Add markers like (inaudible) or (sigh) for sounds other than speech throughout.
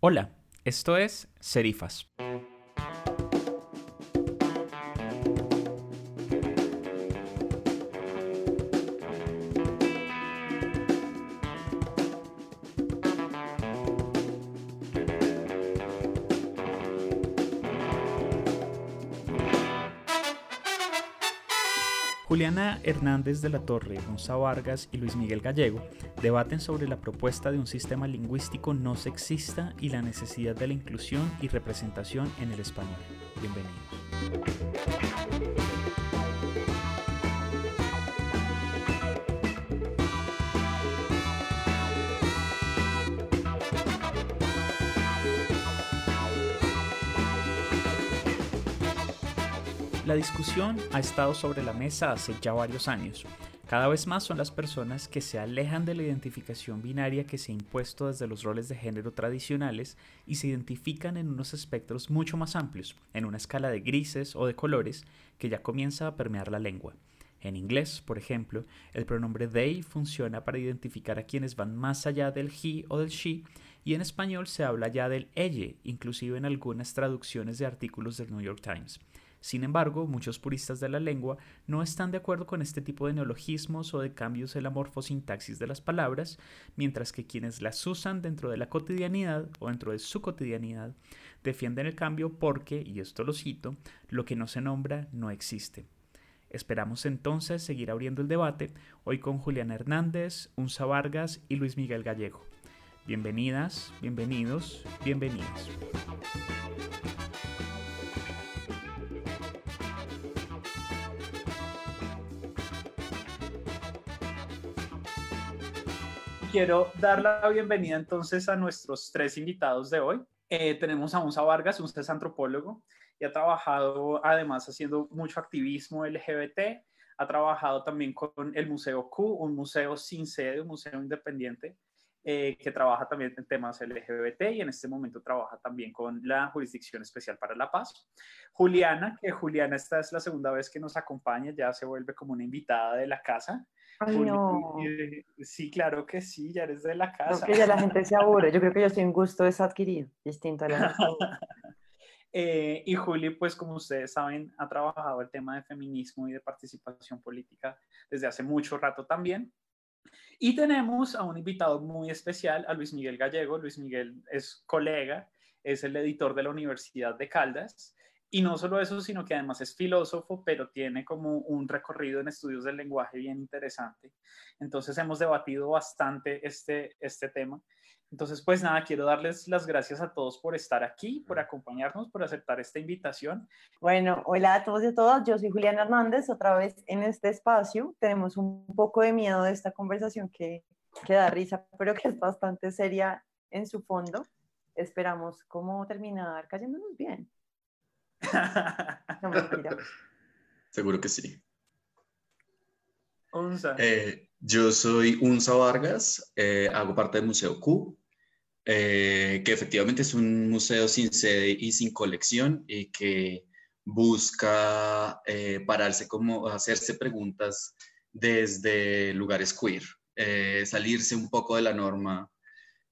Hola, esto es Serifas. Hernández de la Torre, Gonza Vargas y Luis Miguel Gallego debaten sobre la propuesta de un sistema lingüístico no sexista y la necesidad de la inclusión y representación en el español. Bienvenidos. La discusión ha estado sobre la mesa hace ya varios años. Cada vez más son las personas que se alejan de la identificación binaria que se ha impuesto desde los roles de género tradicionales y se identifican en unos espectros mucho más amplios, en una escala de grises o de colores que ya comienza a permear la lengua. En inglés, por ejemplo, el pronombre they funciona para identificar a quienes van más allá del he o del she, y en español se habla ya del elle, inclusive en algunas traducciones de artículos del New York Times. Sin embargo, muchos puristas de la lengua no están de acuerdo con este tipo de neologismos o de cambios en la morfosintaxis de las palabras, mientras que quienes las usan dentro de la cotidianidad o dentro de su cotidianidad defienden el cambio porque, y esto lo cito, lo que no se nombra no existe. Esperamos entonces seguir abriendo el debate, hoy con Julián Hernández, Unza Vargas y Luis Miguel Gallego. Bienvenidas, bienvenidos, bienvenidas. Quiero dar la bienvenida entonces a nuestros tres invitados de hoy. Eh, tenemos a Unza Vargas, un es antropólogo y ha trabajado además haciendo mucho activismo LGBT. Ha trabajado también con el Museo Q, un museo sin sede, un museo independiente eh, que trabaja también en temas LGBT y en este momento trabaja también con la Jurisdicción Especial para la Paz. Juliana, que Juliana esta es la segunda vez que nos acompaña, ya se vuelve como una invitada de la casa. Sí, claro que sí, ya eres de la casa. que ya la (laughs) gente se aburre. Yo creo que yo soy un gusto desadquirido, distinto a la (laughs) eh, y Juli, pues como ustedes saben, ha trabajado el tema de feminismo y de participación política desde hace mucho rato también. Y tenemos a un invitado muy especial, a Luis Miguel Gallego. Luis Miguel es colega, es el editor de la Universidad de Caldas y no solo eso, sino que además es filósofo, pero tiene como un recorrido en estudios del lenguaje bien interesante. Entonces hemos debatido bastante este, este tema. Entonces, pues nada, quiero darles las gracias a todos por estar aquí, por acompañarnos, por aceptar esta invitación. Bueno, hola a todos y a todas. Yo soy Juliana Hernández, otra vez en este espacio. Tenemos un poco de miedo de esta conversación que, que da risa, pero que es bastante seria en su fondo. Esperamos cómo terminar cayéndonos bien. (laughs) (laughs) Seguro que sí. Eh, yo soy Unza Vargas, eh, hago parte del Museo Q, eh, que efectivamente es un museo sin sede y sin colección y que busca pararse como hacerse preguntas desde lugares queer, salirse un poco de la norma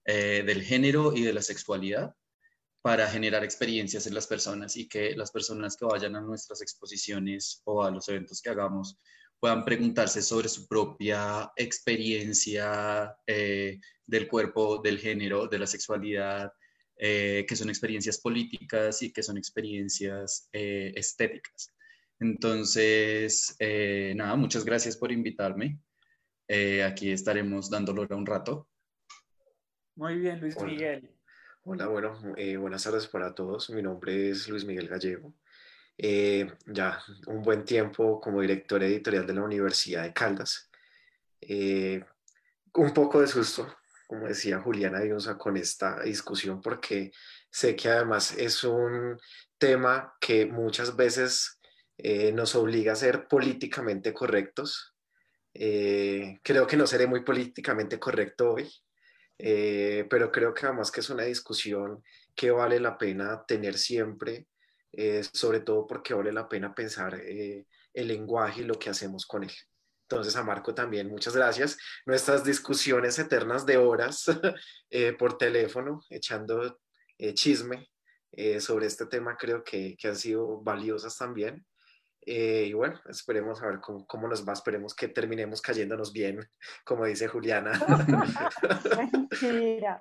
del género y de la sexualidad para generar experiencias en las personas y que las personas que vayan a nuestras exposiciones o a los eventos que hagamos puedan preguntarse sobre su propia experiencia eh, del cuerpo, del género, de la sexualidad, eh, que son experiencias políticas y que son experiencias eh, estéticas. Entonces, nada, muchas gracias por invitarme. aquí estaremos dándolo un rato. Muy bien, Luis Miguel. Hola, bueno, eh, buenas tardes para todos. Mi nombre es Luis Miguel Gallego. Eh, ya un buen tiempo como director editorial de la Universidad de Caldas. Eh, un poco de susto, como decía Juliana Dionza, con esta discusión, porque sé que además es un tema que muchas veces nos obliga a ser políticamente correctos. creo que no seré muy políticamente correcto hoy, eh, pero creo que además que es una discusión que vale la pena tener siempre, eh, sobre todo porque vale la pena pensar eh, el lenguaje y lo que hacemos con él. Entonces, a Marco también, muchas gracias. Nuestras discusiones eternas de horas (laughs) por teléfono, echando chisme sobre este tema, creo que, que han sido valiosas también. Y bueno, esperemos a ver cómo, cómo, nos va, esperemos que terminemos cayéndonos bien, como dice Juliana. (laughs)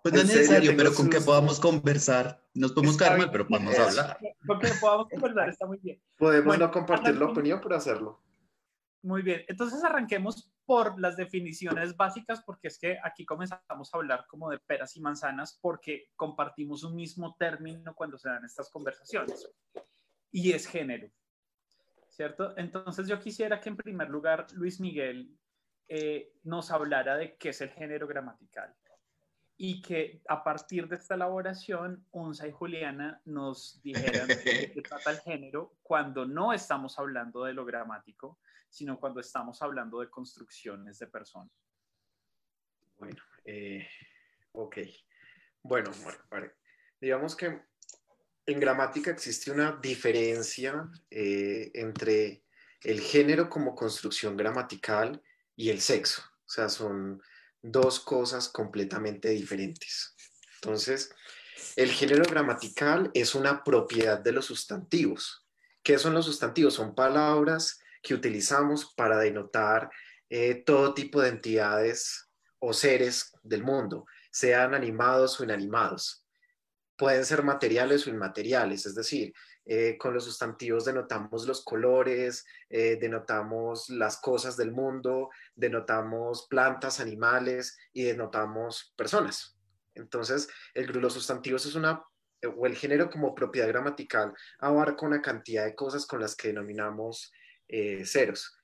pues no es necesario, pero con que podamos conversar, nos podemos caer mal, pero podemos hablar. Con que podamos conversar está muy bien. Podemos no compartir la opinión, pero hacerlo. Muy bien, entonces arranquemos por las definiciones básicas, porque es que aquí comenzamos a hablar como de peras y manzanas, porque compartimos un mismo término cuando se dan estas conversaciones, y es género, ¿cierto? Entonces yo quisiera que en primer lugar Luis Miguel eh, nos hablara de qué es el género gramatical y que a partir de esta elaboración, Unza y Juliana nos dijeran de qué trata el género cuando no estamos hablando de lo gramático, sino cuando estamos hablando de construcciones de personas. Bueno, eh, ok. Bueno, digamos que en gramática existe una diferencia eh, entre el género como construcción gramatical y el sexo. O sea, son dos cosas completamente diferentes. Entonces, el género gramatical es una propiedad de los sustantivos. ¿Qué son los sustantivos? Son palabras que utilizamos para denotar eh, todo tipo de entidades o seres del mundo, sean animados o inanimados. Pueden ser materiales o inmateriales, es decir, eh, con los sustantivos denotamos los colores, eh, denotamos las cosas del mundo, denotamos plantas, animales y denotamos personas. Entonces, el, los sustantivos es una, o el género como propiedad gramatical, abarca una cantidad de cosas con las que denominamos eh, ceros.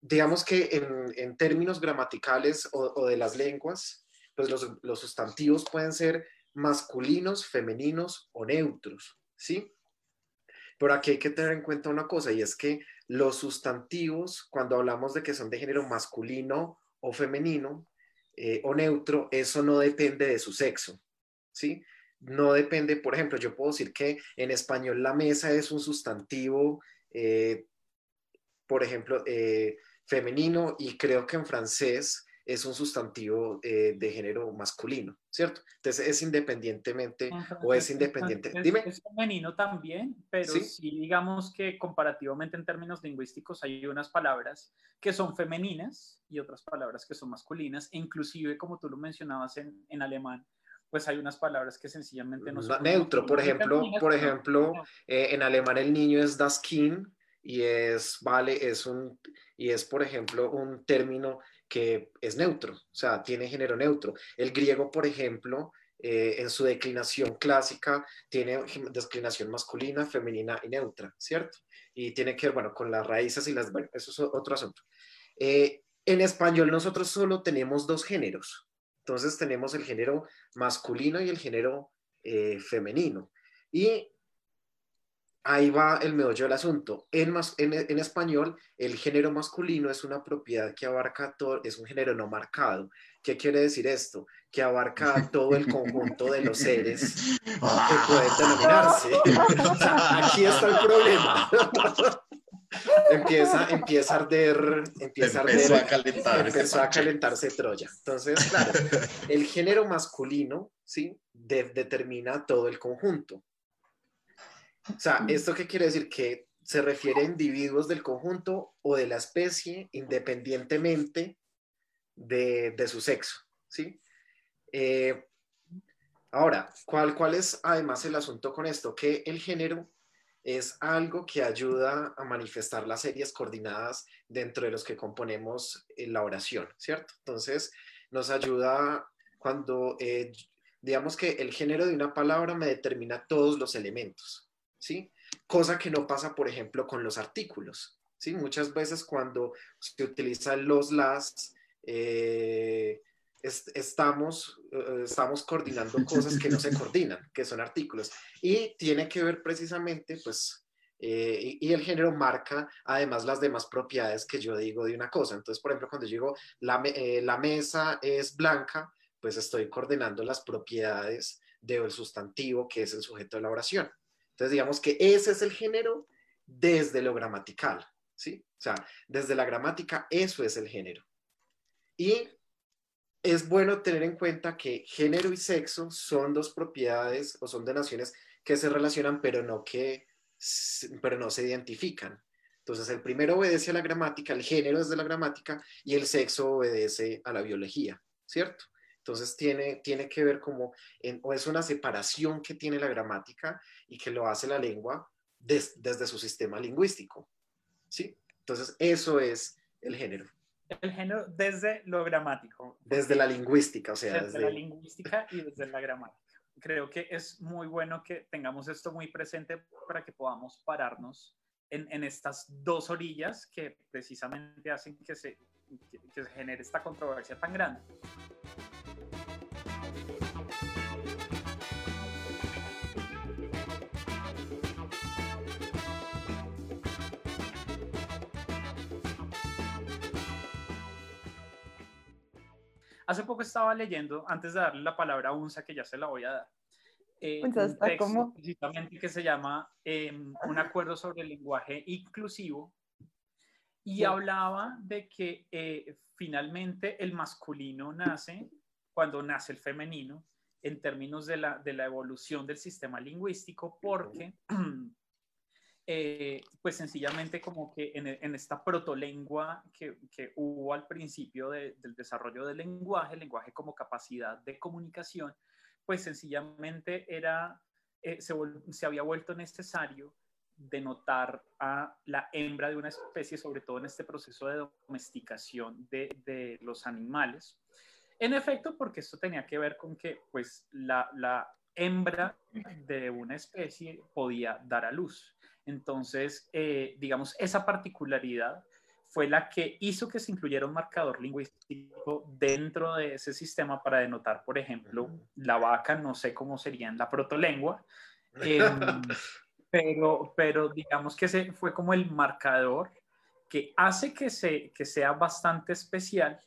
Digamos que en, términos gramaticales o, de las lenguas, pues los, sustantivos pueden ser masculinos, femeninos o neutros, ¿sí? Pero aquí hay que tener en cuenta una cosa y es que los sustantivos, cuando hablamos de que son de género masculino o femenino eh, o neutro, eso no depende de su sexo, ¿sí? No depende, por ejemplo, yo puedo decir que en español la mesa es un sustantivo eh, por ejemplo, eh, femenino y creo que en francés es un sustantivo eh, de género masculino, ¿cierto? Entonces es independientemente o es independiente. Dime. Es femenino también, pero ¿Sí? digamos que comparativamente en términos lingüísticos hay unas palabras que son femeninas y otras palabras que son masculinas, e inclusive como tú lo mencionabas en, en alemán, pues hay unas palabras que sencillamente no son neutro, por ejemplo, por ejemplo, eh, en alemán el niño es das Kind y es, vale, es un, y es, por ejemplo, un término que es neutro, o sea, tiene género neutro. El griego, por ejemplo, eh, en su declinación clásica, tiene declinación masculina, femenina y neutra, ¿cierto? Y tiene que ver, bueno, con las raíces y las, bueno, eso es otro asunto. Eh, en español nosotros solo tenemos dos géneros. Entonces tenemos el género masculino y el género eh, femenino. Y ahí va el meollo del asunto. En, en, español, el género masculino es una propiedad que abarca todo, es un género no marcado. ¿Qué quiere decir esto? Que abarca todo el conjunto de los seres que pueden denominarse. (laughs) aquí está el problema. (laughs) empieza, empieza a arder, empieza a, arder, a calentar, empezó a calentarse Troya. Entonces, claro, el género masculino, ¿sí? determina todo el conjunto. O sea, ¿esto qué quiere decir? Que se refiere a individuos del conjunto o de la especie independientemente de, su sexo, ¿sí? Eh, ahora, ¿cuál, ¿cuál es además el asunto con esto? Que el género es algo que ayuda a manifestar las series coordinadas dentro de los que componemos la oración, ¿cierto? Entonces, nos ayuda cuando, eh, digamos que el género de una palabra me determina todos los elementos, ¿sí? Cosa que no pasa, por ejemplo, con los artículos, ¿sí? Muchas veces cuando se utilizan los las, eh, estamos, eh, estamos coordinando cosas que no se (laughs) coordinan, que son artículos. Y tiene que ver precisamente, pues, eh, y, el género marca además las demás propiedades que yo digo de una cosa. Entonces, por ejemplo, cuando yo digo la, la mesa es blanca, pues estoy coordinando las propiedades del sustantivo que es el sujeto de la oración. Entonces, digamos que ese es el género desde lo gramatical, ¿sí? O sea, desde la gramática, eso es el género. Y es bueno tener en cuenta que género y sexo son dos propiedades o son naciones que se relacionan, pero no que pero no se identifican. Entonces, el primero obedece a la gramática, el género es de la gramática y el sexo obedece a la biología, ¿cierto? Entonces, tiene, tiene que ver como, o es una separación que tiene la gramática y que lo hace la lengua desde su sistema lingüístico, ¿sí? Entonces, eso es el género. El género desde lo gramático. Desde la lingüística, o sea. Desde, desde... la lingüística y desde la gramática creo que es muy bueno que tengamos esto muy presente para que podamos pararnos en, en estas dos orillas que precisamente hacen que se, que, que se genere esta controversia tan grande. Hace poco estaba leyendo, antes de darle la palabra a Unsa, que ya se la voy a dar, eh, un texto precisamente que se llama em, Un acuerdo sobre el lenguaje inclusivo y hablaba de que eh, finalmente el masculino nace cuando nace el femenino en términos de la, de la evolución del sistema lingüístico porque (clears throat) Eh, pues sencillamente como que en, en esta protolengua que, que, hubo al principio del desarrollo del lenguaje, el lenguaje como capacidad de comunicación, pues sencillamente era, eh, se, había vuelto necesario denotar a la hembra de una especie, sobre todo en este proceso de domesticación de, los animales. En efecto, porque esto tenía que ver con que pues la hembra de una especie podía dar a luz. Entonces, eh, digamos, esa particularidad fue la que hizo que se incluyera un marcador lingüístico dentro de ese sistema para denotar, por ejemplo, la vaca, no sé cómo sería en la protolengua, (laughs) em, pero, pero digamos que ese fue como el marcador que hace que, se, que sea bastante especial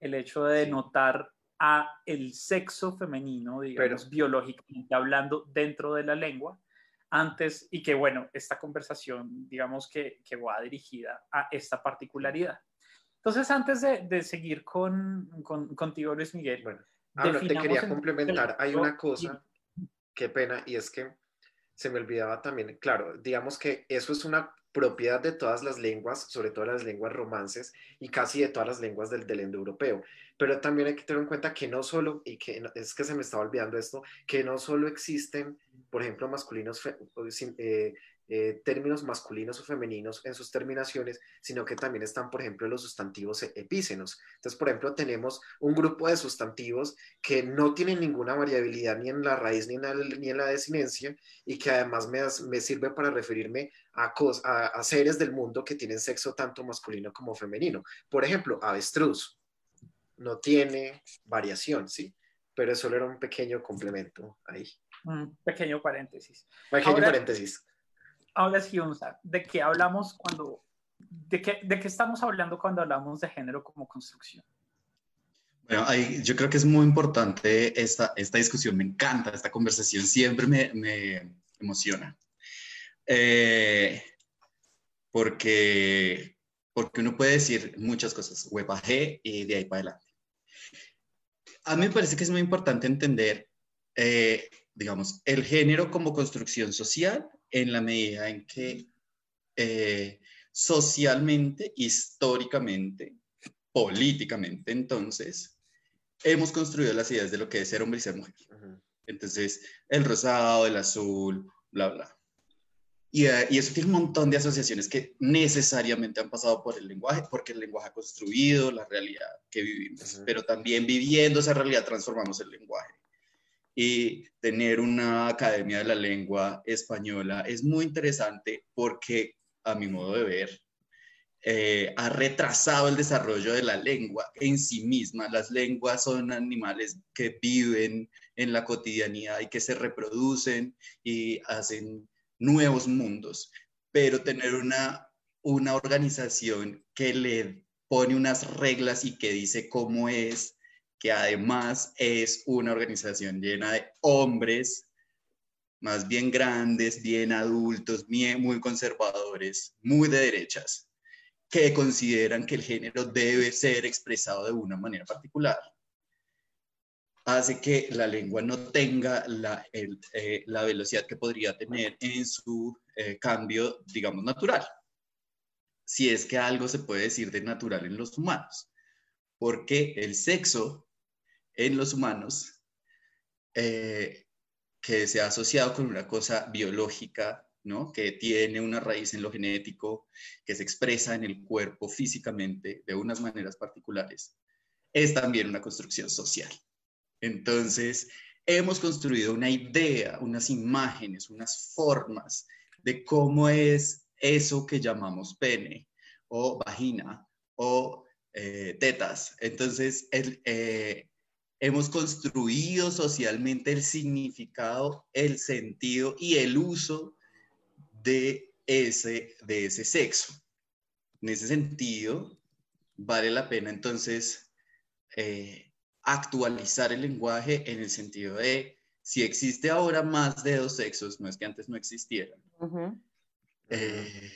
el hecho de denotar a el sexo femenino, digamos, biológicamente hablando dentro de la lengua, antes y que, bueno, esta conversación, digamos que, que va dirigida a esta particularidad. Entonces, antes de, de seguir con, con, contigo, Luis Miguel. Bueno, ah, te quería complementar. Hay una cosa, qué pena, y es que se me olvidaba también, claro, digamos que eso es una propiedad de todas las lenguas, sobre todo las lenguas romances y casi de todas las lenguas del, del indoeuropeo. Pero también hay que tener en cuenta que no solo, y que es que se me estaba olvidando esto, que no solo existen por ejemplo, masculinos, eh, eh, términos masculinos o femeninos en sus terminaciones, sino que también están, por ejemplo, los sustantivos epícenos. Entonces, por ejemplo, tenemos un grupo de sustantivos que no tienen ninguna variabilidad ni en la raíz ni en la, ni en la desinencia y que además me, me sirve para referirme a, a, a seres del mundo que tienen sexo tanto masculino como femenino. Por ejemplo, avestruz no tiene variación, ¿sí? Pero eso era un pequeño complemento ahí. Un pequeño paréntesis. Pequeño ahora, paréntesis. Ahora sí, ¿de qué hablamos cuando, de qué, de qué estamos hablando cuando hablamos de género como construcción? Bueno, ahí, yo creo que es muy importante esta, esta discusión, me encanta esta conversación, siempre me, me emociona. Eh, porque, porque uno puede decir muchas cosas, G y de ahí para adelante. A mí me parece que es muy importante entender eh, digamos, el género como construcción social en la medida en que eh, socialmente, históricamente, políticamente, entonces, hemos construido las ideas de lo que es ser hombre y ser mujer. Entonces, el rosado, el azul, bla, bla. Y, eh, y, eso tiene un montón de asociaciones que necesariamente han pasado por el lenguaje, porque el lenguaje ha construido la realidad que vivimos, pero también viviendo esa realidad transformamos el lenguaje y tener una academia de la lengua española es muy interesante porque, a mi modo de ver, eh, ha retrasado el desarrollo de la lengua en sí misma. Las lenguas son animales que viven en la cotidianidad y que se reproducen y hacen nuevos mundos, pero tener una, una organización que le pone unas reglas y que dice cómo es que además es una organización llena de hombres más bien grandes, bien adultos, muy conservadores, muy de derechas, que consideran que el género debe ser expresado de una manera particular. hace que la lengua no tenga la, eh, velocidad que podría tener en su eh, cambio, digamos, natural. Si es que algo se puede decir de natural en los humanos. Porque el sexo en los humanos, eh, que se ha asociado con una cosa biológica, ¿no? que tiene una raíz en lo genético, que se expresa en el cuerpo físicamente de unas maneras particulares, es también una construcción social. Entonces, hemos construido una idea, unas imágenes, unas formas de cómo es eso que llamamos pene o vagina o eh, tetas. Entonces, eh, hemos construido socialmente el significado, el sentido y el uso de ese, de ese sexo. En ese sentido, vale la pena entonces eh, actualizar el lenguaje en el sentido de si existe ahora más de dos sexos, no es que antes no existieran. Eh,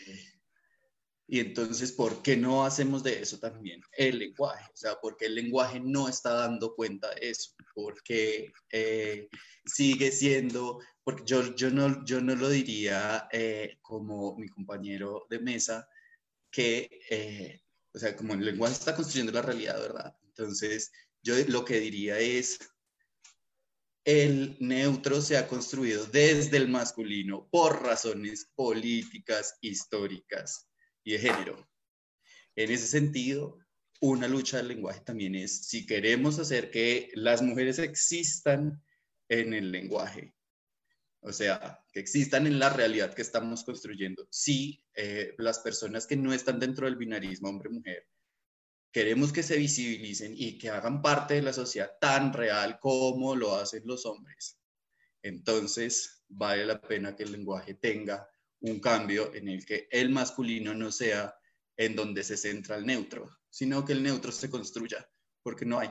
y entonces, ¿por qué no hacemos de eso también el lenguaje? O sea, ¿por qué el lenguaje no está dando cuenta de eso? Porque eh, sigue siendo, porque yo, no, lo diría eh, como mi compañero de mesa, que, o sea, como el lenguaje está construyendo la realidad, ¿verdad? Entonces, yo lo que diría es, el neutro se ha construido desde el masculino por razones políticas, históricas y de género. En ese sentido, una lucha del lenguaje también es si queremos hacer que las mujeres existan en el lenguaje, o sea, que existan en la realidad que estamos construyendo, si eh, las personas que no están dentro del binarismo hombre-mujer queremos que se visibilicen y que hagan parte de la sociedad tan real como lo hacen los hombres. Entonces, vale la pena que el lenguaje tenga un cambio en el que el masculino no sea en donde se centra el neutro, sino que el neutro se construya, porque no hay.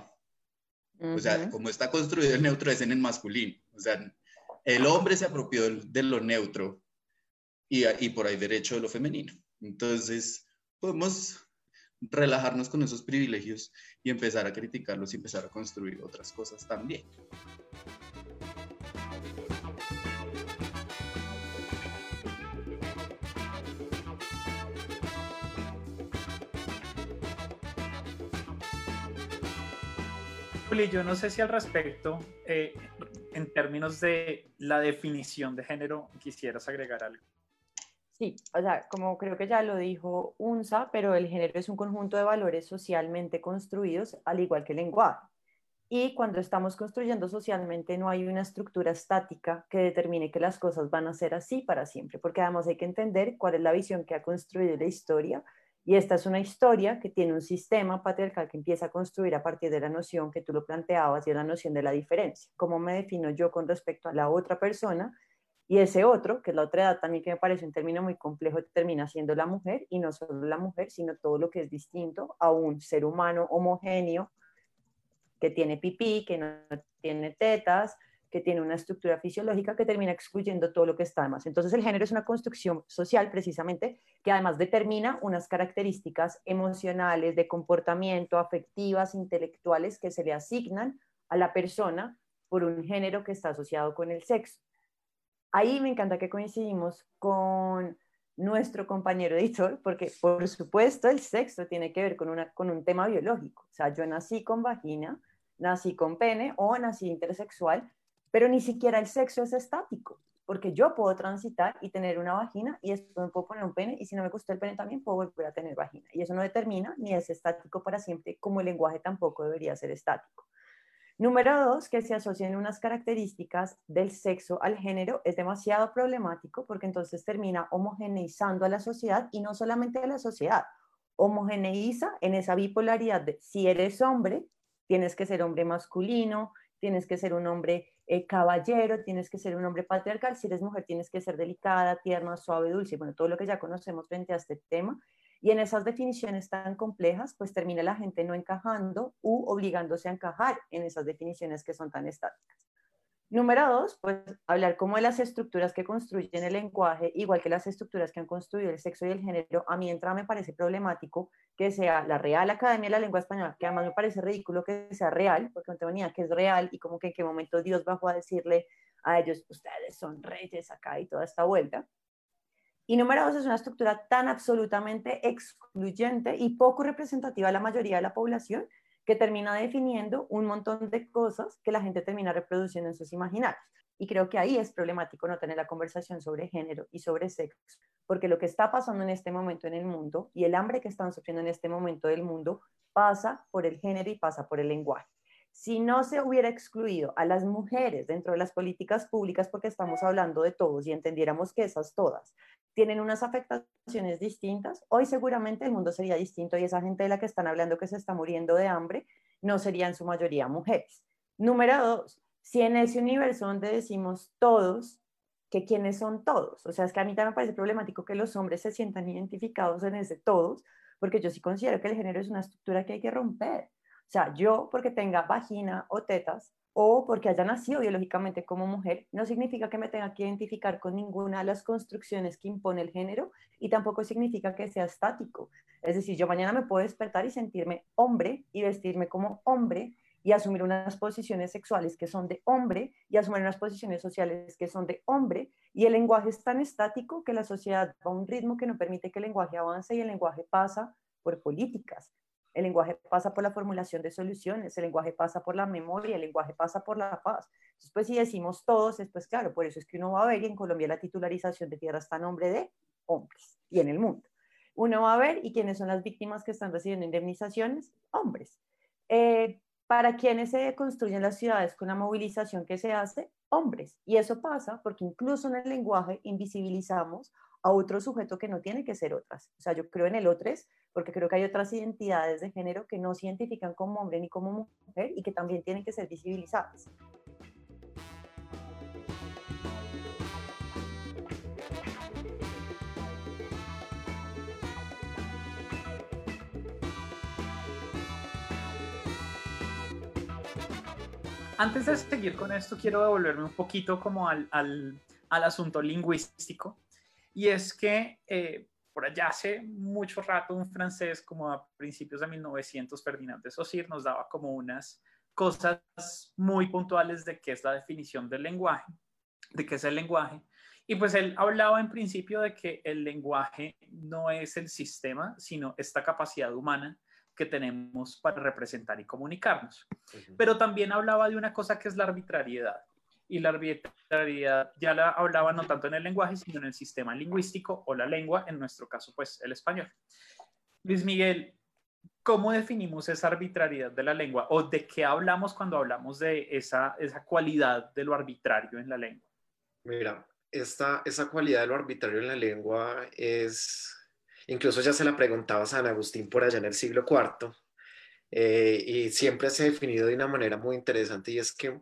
O sea, como está construido el neutro es en el masculino. O sea, el hombre se apropió de lo neutro y, y por ahí derecho de lo femenino. Entonces, podemos relajarnos con esos privilegios y empezar a criticarlos y empezar a construir otras cosas también. Juli, yo no sé si al respecto, eh, en términos de la definición de género, quisieras agregar algo. Sí, o sea, como creo que ya lo dijo UNSA, pero el género es un conjunto de valores socialmente construidos, al igual que el lenguaje. Y cuando estamos construyendo socialmente no hay una estructura estática que determine que las cosas van a ser así para siempre, porque además hay que entender cuál es la visión que ha construido la historia. Y esta es una historia que tiene un sistema patriarcal que empieza a construir a partir de la noción que tú lo planteabas y es la noción de la diferencia. ¿Cómo me defino yo con respecto a la otra persona? Y ese otro, que es la otra edad también que me parece un término muy complejo, termina siendo la mujer y no solo la mujer, sino todo lo que es distinto a un ser humano homogéneo que tiene pipí, que no tiene tetas, que tiene una estructura fisiológica que termina excluyendo todo lo que está además. Entonces el género es una construcción social precisamente que además determina unas características emocionales, de comportamiento, afectivas, intelectuales que se le asignan a la persona por un género que está asociado con el sexo. Ahí me encanta que coincidimos con nuestro compañero editor, porque por supuesto el sexo tiene que ver con, una, con un tema biológico. O sea, yo nací con vagina, nací con pene o nací intersexual, pero ni siquiera el sexo es estático, porque yo puedo transitar y tener una vagina y después me puedo poner un pene y si no me gusta el pene también puedo volver a tener vagina. Y eso no determina ni es estático para siempre, como el lenguaje tampoco debería ser estático. Número dos, que se asocien unas características del sexo al género es demasiado problemático porque entonces termina homogeneizando a la sociedad y no solamente a la sociedad, homogeneiza en esa bipolaridad de si eres hombre, tienes que ser hombre masculino, tienes que ser un hombre eh, caballero, tienes que ser un hombre patriarcal, si eres mujer tienes que ser delicada, tierna, suave, dulce, bueno, todo lo que ya conocemos frente a este tema y en esas definiciones tan complejas, pues termina la gente no encajando u obligándose a encajar en esas definiciones que son tan estáticas. Número dos, pues hablar como de las estructuras que construyen el lenguaje, igual que las estructuras que han construido el sexo y el género. A mí entra me parece problemático que sea la Real Academia de la Lengua Española, que además me parece ridículo que sea real, porque no tengo ni idea que es real y como que en qué momento Dios bajó a decirle a ellos, ustedes son reyes acá y toda esta vuelta. Y número dos, es una estructura tan absolutamente excluyente y poco representativa a la mayoría de la población que termina definiendo un montón de cosas que la gente termina reproduciendo en sus imaginarios. Y creo que ahí es problemático no tener la conversación sobre género y sobre sexo, porque lo que está pasando en este momento en el mundo y el hambre que están sufriendo en este momento del mundo pasa por el género y pasa por el lenguaje. Si no se hubiera excluido a las mujeres dentro de las políticas públicas, porque estamos hablando de todos y entendiéramos que esas todas tienen unas afectaciones distintas, hoy seguramente el mundo sería distinto y esa gente de la que están hablando que se está muriendo de hambre no serían en su mayoría mujeres. Número dos, si en ese universo donde decimos todos, que quiénes son todos, o sea, es que a mí también me parece problemático que los hombres se sientan identificados en ese todos, porque yo sí considero que el género es una estructura que hay que romper. O sea, yo porque tenga vagina o tetas, o porque haya nacido biológicamente como mujer, no significa que me tenga que identificar con ninguna de las construcciones que impone el género y tampoco significa que sea estático. Es decir, yo mañana me puedo despertar y sentirme hombre y vestirme como hombre y asumir unas posiciones sexuales que son de hombre y asumir unas posiciones sociales que son de hombre y el lenguaje es tan estático que la sociedad va a un ritmo que no permite que el lenguaje avance y el lenguaje pasa por políticas, el lenguaje pasa por la formulación de soluciones, el lenguaje pasa por la memoria, el lenguaje pasa por la paz. Entonces, pues si decimos todos, es pues claro, por eso es que uno va a ver y en Colombia la titularización de tierra está a nombre de hombres y en el mundo. Uno va a ver y quiénes son las víctimas que están recibiendo indemnizaciones, hombres. Eh, para quienes se construyen las ciudades con la movilización que se hace, hombres. Y eso pasa porque incluso en el lenguaje invisibilizamos a otro sujeto que no tiene que ser otras. O sea, yo creo en el otros porque creo que hay otras identidades de género que no se identifican como hombre ni como mujer y que también tienen que ser visibilizadas. Antes de seguir con esto, quiero devolverme un poquito como al, al, al asunto lingüístico. Y es que eh, por allá hace mucho rato un francés, como a principios de 1900, Ferdinand de Saussure, nos daba como unas cosas muy puntuales de qué es la definición del lenguaje, de qué es el lenguaje. Y pues él hablaba en principio de que el lenguaje no es el sistema, sino esta capacidad humana que tenemos para representar y comunicarnos. Pero también hablaba de una cosa que es la arbitrariedad y la arbitrariedad ya la hablaba no tanto en el lenguaje, sino en el sistema lingüístico o la lengua, en nuestro caso, pues el español. Luis Miguel, ¿cómo definimos esa arbitrariedad de la lengua o de qué hablamos cuando hablamos de esa, esa cualidad de lo arbitrario en la lengua? Mira, esta, esa cualidad de lo arbitrario en la lengua es, incluso ya se la preguntaba San Agustín por allá en el siglo IV, eh, y siempre se ha definido de una manera muy interesante y es que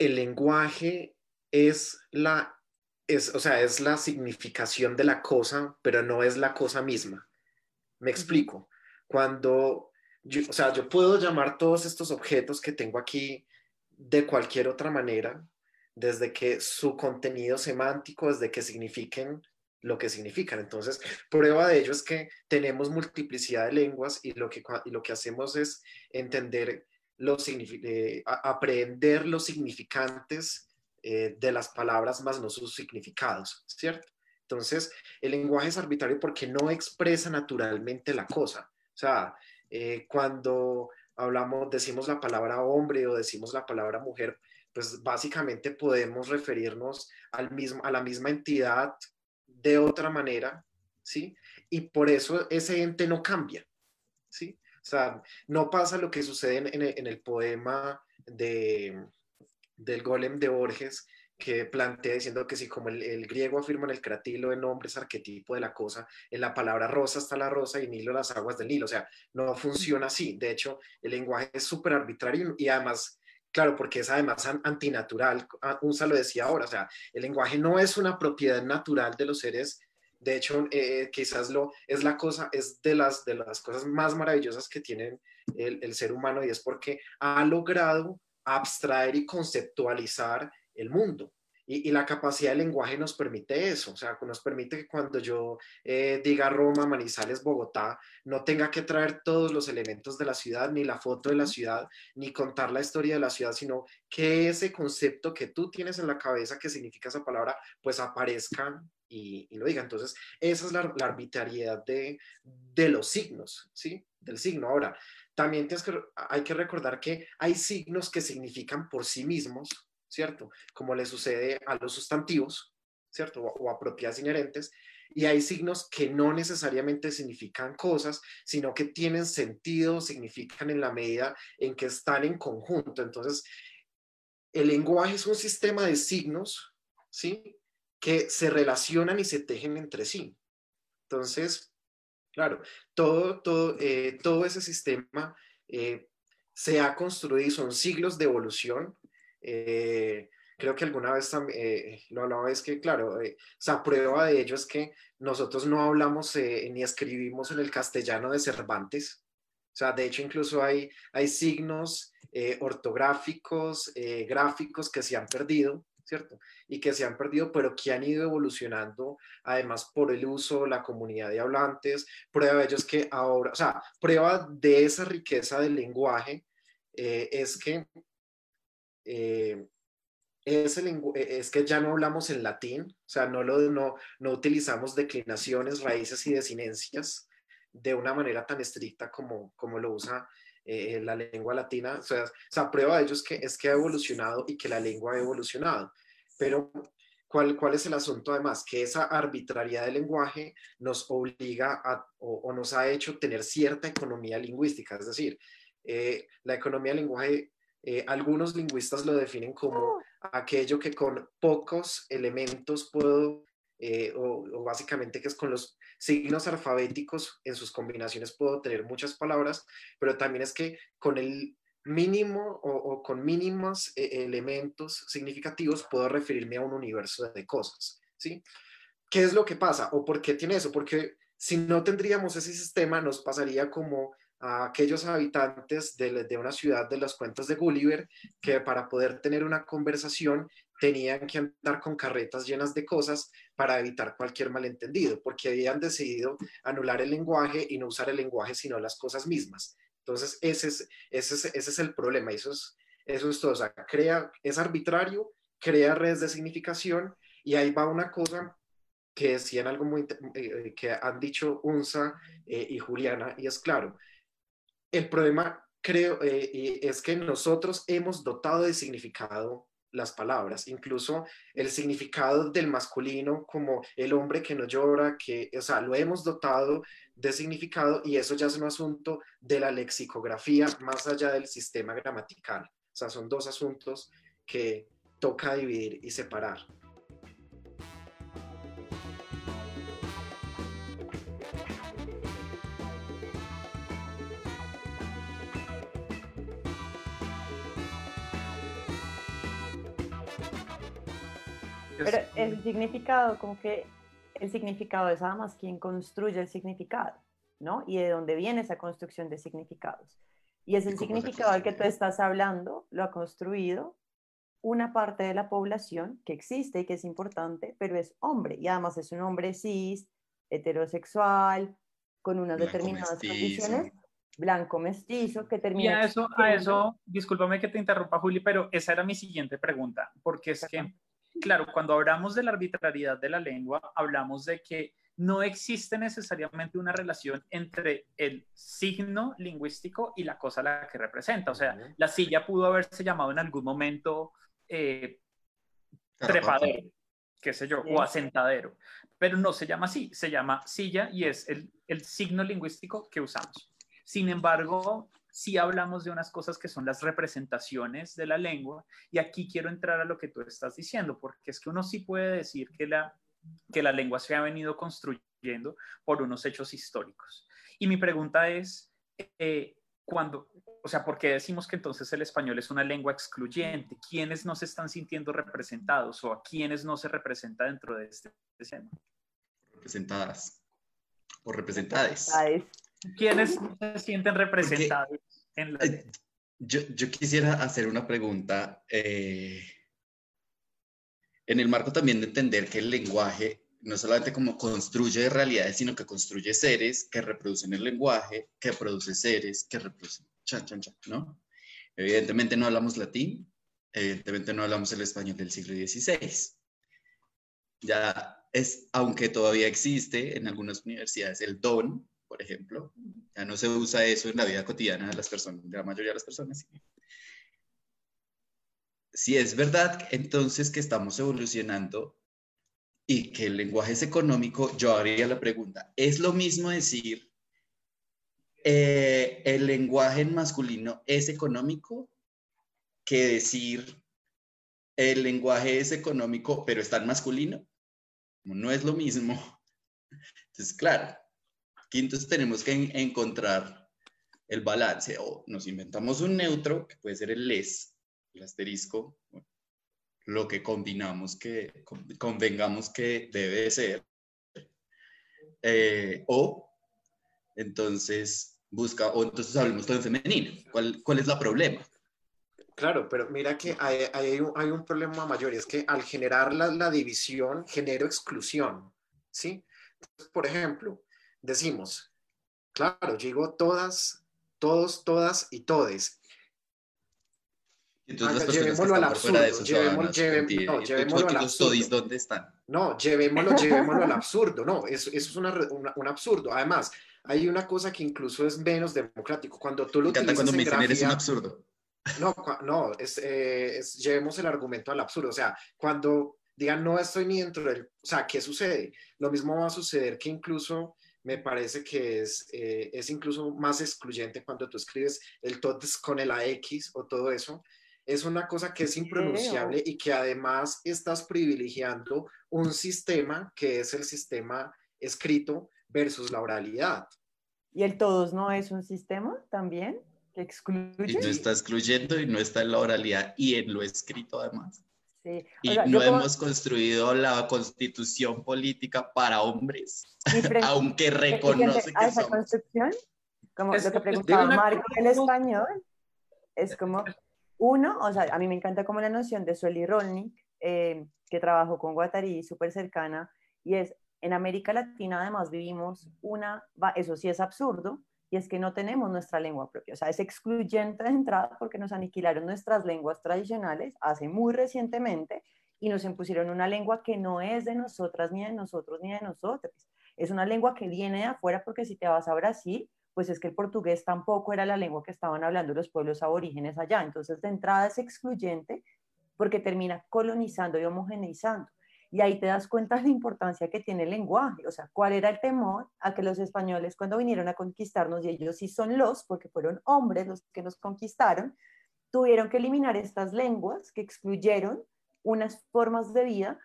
el lenguaje es la, es, o sea, es la significación de la cosa, pero no es la cosa misma. Me explico. Cuando, yo, o sea, yo puedo llamar todos estos objetos que tengo aquí de cualquier otra manera, desde que su contenido semántico, desde que signifiquen lo que significan. Entonces, prueba de ello es que tenemos multiplicidad de lenguas y lo que, y lo que hacemos es entender los, eh, aprender los significantes eh, de las palabras más no sus significados, ¿cierto? Entonces, el lenguaje es arbitrario porque no expresa naturalmente la cosa. O sea, eh, cuando hablamos, decimos la palabra hombre o decimos la palabra mujer, pues básicamente podemos referirnos al mismo, a la misma entidad de otra manera, ¿sí? Y por eso ese ente no cambia, ¿sí? Sea, no pasa lo que sucede en, el, poema de, del golem de Borges, que plantea diciendo que si como el, griego afirma en el cratilo el nombre es arquetipo de la cosa, en la palabra rosa está la rosa y Nilo las aguas del Nilo. O sea, no funciona así. De hecho, el lenguaje es súper arbitrario y además Claro, porque es además antinatural. Ah, Unsa lo decía ahora, o sea, el lenguaje no es una propiedad natural de los seres de hecho, eh, quizás lo, es la cosa, es de las, de las cosas más maravillosas que tiene el, ser humano y es porque ha logrado abstraer y conceptualizar el mundo. Y, la capacidad del lenguaje nos permite eso, o sea, nos permite que cuando yo eh, diga Roma, Manizales, Bogotá, no tenga que traer todos los elementos de la ciudad, ni la foto de la ciudad, ni contar la historia de la ciudad, sino que ese concepto que tú tienes en la cabeza que significa esa palabra, pues aparezca y, lo diga. Entonces, esa es la, arbitrariedad de, de, los signos, ¿sí? Del signo. Ahora, también hay que recordar que hay signos que significan por sí mismos ¿cierto? Como le sucede a los sustantivos, ¿cierto? O, a propiedades inherentes. Y hay signos que no necesariamente significan cosas, sino que tienen sentido, significan en la medida en que están en conjunto. Entonces, el lenguaje es un sistema de signos, ¿sí? Que se relacionan y se tejen entre sí. Entonces, claro, todo, todo, eh, todo ese sistema eh, se ha construido, son siglos de evolución, eh, creo que alguna vez eh, lo hablaba, es que, claro, sea, prueba de ello es que nosotros no hablamos ni escribimos en el castellano de Cervantes. O sea, de hecho, incluso hay, hay signos ortográficos, gráficos que se han perdido, Y que se han perdido, pero que han ido evolucionando, además por el uso, la comunidad de hablantes. Prueba de ello es que ahora, o sea, prueba de esa riqueza del lenguaje es que eh, es, es, que ya no hablamos en latín, o sea, no, lo, no, no utilizamos declinaciones, raíces y desinencias de una manera tan estricta como, como lo usa eh, la lengua latina. O sea, o prueba de ello es que, es que ha evolucionado y que la lengua ha evolucionado. Pero, ¿cuál, es el asunto además? Que esa arbitrariedad del lenguaje nos obliga o, nos ha hecho tener cierta economía lingüística. Es decir, eh, la economía del lenguaje eh, algunos lingüistas lo definen como aquello que con pocos elementos puedo, eh, o, básicamente que es con los signos alfabéticos en sus combinaciones puedo tener muchas palabras, pero también es que con el mínimo o, con mínimos eh, elementos significativos puedo referirme a un universo de cosas, ¿sí? ¿Qué es lo que pasa? ¿O por qué tiene eso? Porque si no tendríamos ese sistema, nos pasaría como a aquellos habitantes de, de, una ciudad de los cuentos de Gulliver que para poder tener una conversación tenían que andar con carretas llenas de cosas para evitar cualquier malentendido, porque habían decidido anular el lenguaje y no usar el lenguaje sino las cosas mismas. Entonces, ese es, ese es, ese es el problema, eso es, eso es todo, o sea, crea, es arbitrario, crea redes de significación y ahí va una cosa que decían algo muy, eh, que han dicho Unza eh, y Juliana, y es claro, el problema, creo, eh, es que nosotros hemos dotado de significado las palabras, incluso el significado del masculino como el hombre que no llora, que, o sea, lo hemos dotado de significado y eso ya es un asunto de la lexicografía más allá del sistema gramatical. O sea, son dos asuntos que toca dividir y separar. Pero el significado, como que el significado es además quien construye el significado, ¿no? Y de dónde viene esa construcción de significados. Y es el significado al que tú estás hablando, lo ha construido una parte de la población que existe y que es importante, pero es hombre, y además es un hombre cis, heterosexual, con unas determinadas condiciones, blanco mestizo, que termina... Y a eso, a eso, discúlpame que te interrumpa, Juli, pero esa era mi siguiente pregunta, porque es que claro, cuando hablamos de la arbitrariedad de la lengua, hablamos de que no existe necesariamente una relación entre el signo lingüístico y la cosa a la que representa. O sea, la silla pudo haberse llamado en algún momento eh, trepadero, qué sé yo, o asentadero, pero no se llama así, se llama silla y es el, el signo lingüístico que usamos. Sin embargo, si hablamos de unas cosas que son las representaciones de la lengua y aquí quiero entrar a lo que tú estás diciendo, porque es que uno sí puede decir que la, que la lengua se ha venido construyendo por unos hechos históricos. Y mi pregunta es, eh, cuando, o sea, ¿por qué decimos que entonces el español es una lengua excluyente? ¿Quiénes no se están sintiendo representados o a quiénes no se representa dentro de este escena? Representadas o representades. ¿Quiénes se sienten representados? en la... yo, yo, quisiera hacer una pregunta eh, en el marco también de entender que el lenguaje no solamente como construye realidades, sino que construye seres que reproducen el lenguaje, que produce seres que reproducen, chan, chan, chan, ¿no? Evidentemente no hablamos latín, evidentemente no hablamos el español del siglo XVI. Ya es, aunque todavía existe en algunas universidades el don, por ejemplo, ya no se usa eso en la vida cotidiana de las personas, de la mayoría de las personas. Si es verdad, entonces que estamos evolucionando y que el lenguaje es económico, yo haría la pregunta, ¿es lo mismo decir eh, el lenguaje en masculino es económico que decir el lenguaje es económico pero está en masculino? No es lo mismo. (laughs) Entonces, claro, Quintos, tenemos que encontrar el balance o nos inventamos un neutro, que puede ser el les, el asterisco, lo que combinamos que convengamos que debe ser. Eh, o entonces busca, o entonces hablemos todo en femenino. ¿Cuál, cuál es el problema? Claro, pero mira que hay, hay, un, hay, un, problema mayor y es que al generar la, la división genero exclusión, ¿sí? Por ejemplo, decimos, claro, digo todas, todos, todas y todes. Entonces llevémoslo al absurdo, llevémoslo, llevémoslo, no, llevémoslo al absurdo. ¿Dónde están? No, llevémoslo, llevémoslo al absurdo, no, eso, eso es una, una, un absurdo. Además, hay una cosa que incluso es menos democrático. Cuando tú lo utilizas cuando me dicen eres un absurdo. No, no, es, eh, es, llevemos el argumento al absurdo. O sea, cuando digan no estoy ni dentro del... O sea, ¿qué sucede? Lo mismo va a suceder que incluso me parece que es, eh, es incluso más excluyente cuando tú escribes el TOTS con el AX o todo eso. Es una cosa que es impronunciable y que además estás privilegiando un sistema que es el sistema escrito versus la oralidad. ¿Y el todos no es un sistema también que excluye? Y no está excluyendo y no está en la oralidad y en lo escrito además. Y no hemos construido la constitución política para hombres, (laughs) aunque reconoce que esa construcción, como lo que preguntaba Marco el español, es como uno, o sea, a mí me encanta como la noción de Sueli Rolnik, eh, que trabajó con Guattari, súper cercana, y es, en América Latina además vivimos una, eso sí es absurdo, y es que no tenemos nuestra lengua propia. O sea, es excluyente de entrada porque nos aniquilaron nuestras lenguas tradicionales hace muy recientemente y nos impusieron una lengua que no es de nosotras, ni de nosotros, ni de nosotros. Es una lengua que viene de afuera porque si te vas a Brasil, pues es que el portugués tampoco era la lengua que estaban hablando los pueblos aborígenes allá. Entonces, de entrada es excluyente porque termina colonizando y homogeneizando. Y ahí te das cuenta de la importancia que tiene el lenguaje, o sea, cuál era el temor a que los españoles cuando vinieron a conquistarnos, y ellos sí son los, porque fueron hombres los que nos conquistaron, tuvieron que eliminar estas lenguas que excluyeron unas formas de vida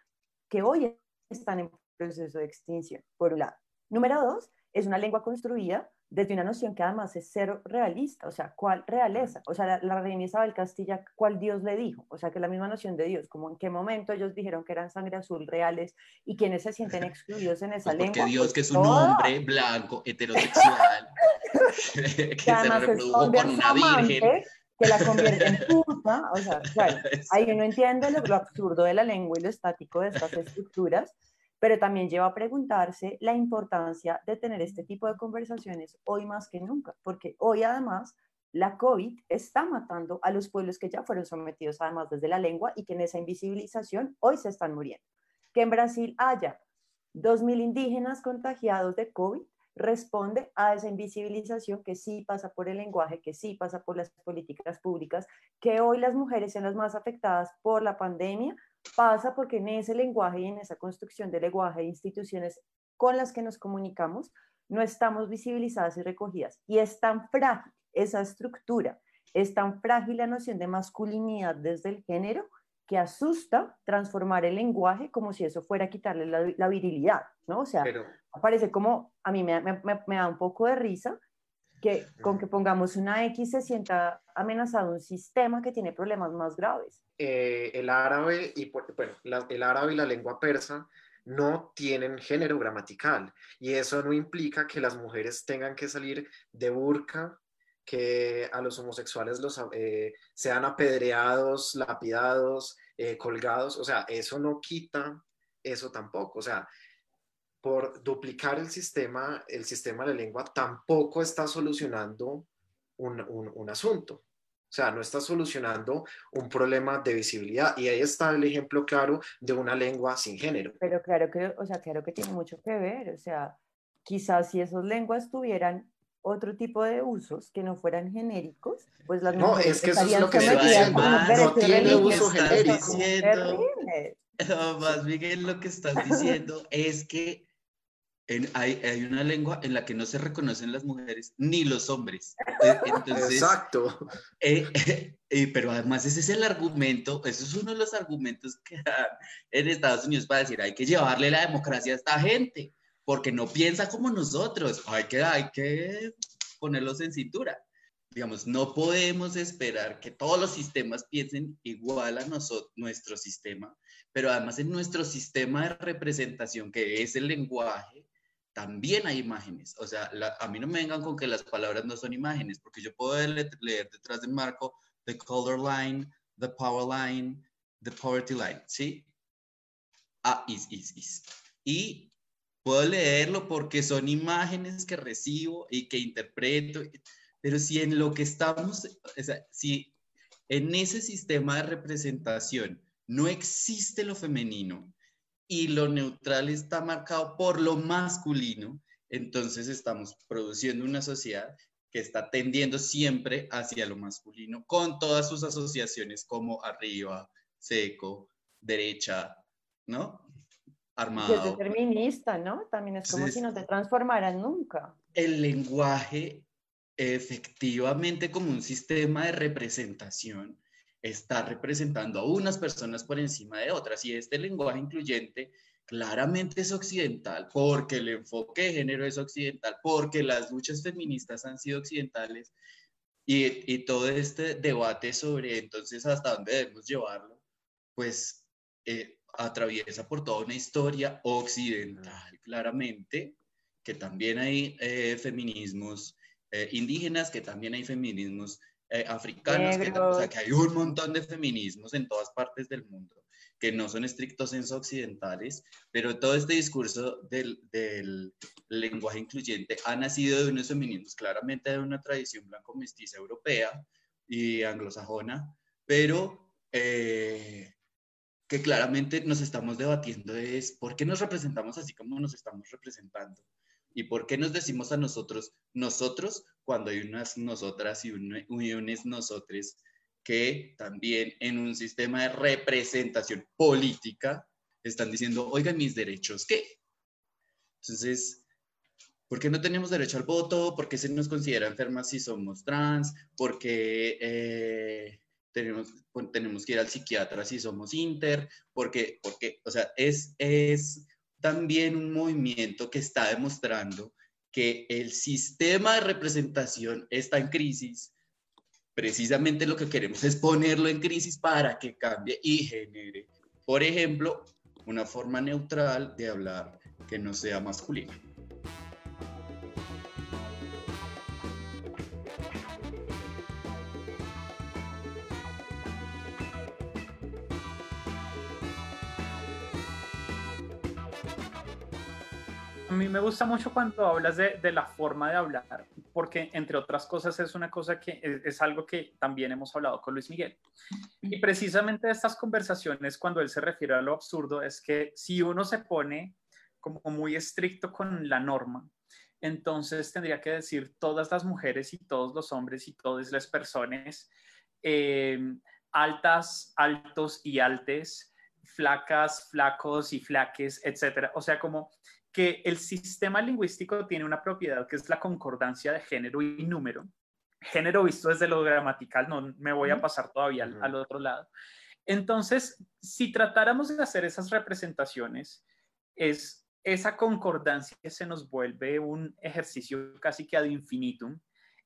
que hoy están en proceso de extinción, por un lado. Número dos, es una lengua construida desde una noción que además es cero realista, o sea, ¿cuál realeza? O sea, la, reina Isabel Castilla, ¿cuál Dios le dijo? O sea, que la misma noción de Dios, como en qué momento ellos dijeron que eran sangre azul reales y quienes se sienten (laughs) excluidos en esa pues lengua. Porque Dios, que es un hombre blanco, heterosexual, (laughs) que, se reprodujo con una virgen. Que la convierte en puta, o sea, (laughs) claro, ahí uno entiende lo absurdo de la lengua y lo estático de estas estructuras, pero también lleva a preguntarse la importancia de tener este tipo de conversaciones hoy más que nunca, porque hoy además la COVID está matando a los pueblos que ya fueron sometidos además desde la lengua y que en esa invisibilización hoy se están muriendo. Que en Brasil haya 2.000 indígenas contagiados de COVID responde a esa invisibilización que sí pasa por el lenguaje, que sí pasa por las políticas públicas, que hoy las mujeres sean las más afectadas por la pandemia pasa porque en ese lenguaje y en esa construcción de lenguaje de instituciones con las que nos comunicamos, no estamos visibilizadas y recogidas. Y es tan frágil esa estructura, es tan frágil la noción de masculinidad desde el género que asusta transformar el lenguaje como si eso fuera quitarle la, virilidad, ¿no? O sea, parece como, a mí me, me, da un poco de risa que con que pongamos una X se sienta amenazado un sistema que tiene problemas más graves. Eh, el árabe y bueno, el árabe y la lengua persa no tienen género gramatical y eso no implica que las mujeres tengan que salir de burka que a los homosexuales los, eh, sean apedreados, lapidados, eh, colgados. O sea, eso no quita eso tampoco. O sea, por duplicar el sistema, el sistema de la lengua tampoco está solucionando un, un, asunto. O sea, no está solucionando un problema de visibilidad. Y ahí está el ejemplo claro de una lengua sin género. Pero claro que, o sea, claro que tiene mucho que ver. O sea, quizás si esas lenguas tuvieran otro tipo de usos que no fueran genéricos, pues las No, es que eso es lo que se dice, no tiene uso genérico. (laughs) No, más Miguel, lo que estás diciendo es que hay, hay, una lengua en la que no se reconocen las mujeres ni los hombres. E, Exacto. Eh, eh, pero además ese es el argumento, eso es uno de los argumentos que dan en Estados Unidos para decir hay que llevarle la democracia a esta gente porque no piensa como nosotros. Hay que, hay que ponerlos en cintura. Digamos, no podemos esperar que todos los sistemas piensen igual a nosotros, nuestro sistema, pero además en nuestro sistema de representación, que es el lenguaje, también hay imágenes. O sea, a mí no me vengan con que las palabras no son imágenes, porque yo puedo leer, detrás del marco the color line, the power line, the poverty line, ¿sí? Ah, is, is, is. Y puedo leerlo porque son imágenes que recibo y que interpreto, pero si en lo que estamos, o sea, si en ese sistema de representación no existe lo femenino y lo neutral está marcado por lo masculino, entonces estamos produciendo una sociedad que está tendiendo siempre hacia lo masculino, con todas sus asociaciones como arriba, seco, derecha, ¿no? armado. es determinista, ¿no? También es como si no te transformaran nunca. El lenguaje, efectivamente, como un sistema de representación, está representando a unas personas por encima de otras. Y este lenguaje incluyente claramente es occidental, porque el enfoque de género es occidental, porque las luchas feministas han sido occidentales. Y, y todo este debate sobre entonces hasta dónde debemos llevarlo, pues eh, atraviesa por toda una historia occidental, claramente, que también hay eh, feminismos eh, indígenas, que también hay feminismos eh, africanos, que, o sea, que hay un montón de feminismos en todas partes del mundo, que no son estrictos en occidentales, pero todo este discurso del, del, lenguaje incluyente ha nacido de unos feminismos, claramente de una tradición blanco-mestiza europea y anglosajona, pero que claramente nos estamos debatiendo es por qué nos representamos así como nos estamos representando y por qué nos decimos a nosotros nosotros cuando hay unas nosotras y, unos nosotres que también en un sistema de representación política están diciendo, oigan, mis derechos, ¿qué? Entonces, ¿por qué no tenemos derecho al voto? ¿Por qué se nos considera enfermas si somos trans? ¿Por qué eh, tenemos, tenemos que ir al psiquiatra si somos inter, porque, porque o sea, es, es también un movimiento que está demostrando que el sistema de representación está en crisis. Precisamente lo que queremos es ponerlo en crisis para que cambie y genere, por ejemplo, una forma neutral de hablar que no sea masculina. Mí me gusta mucho cuando hablas de, de, la forma de hablar, porque entre otras cosas es una cosa que es, algo que también hemos hablado con Luis Miguel. Y precisamente estas conversaciones, cuando él se refiere a lo absurdo, es que si uno se pone como muy estricto con la norma, entonces tendría que decir todas las mujeres y todos los hombres y todas las personas, eh, altas, altos y altes, flacas, flacos y flaques, etcétera. O sea, como que el sistema lingüístico tiene una propiedad que es la concordancia de género y número. Género visto desde lo gramatical, no me voy a pasar todavía al, otro lado. Entonces, si tratáramos de hacer esas representaciones, es esa concordancia se nos vuelve un ejercicio casi que ad infinitum,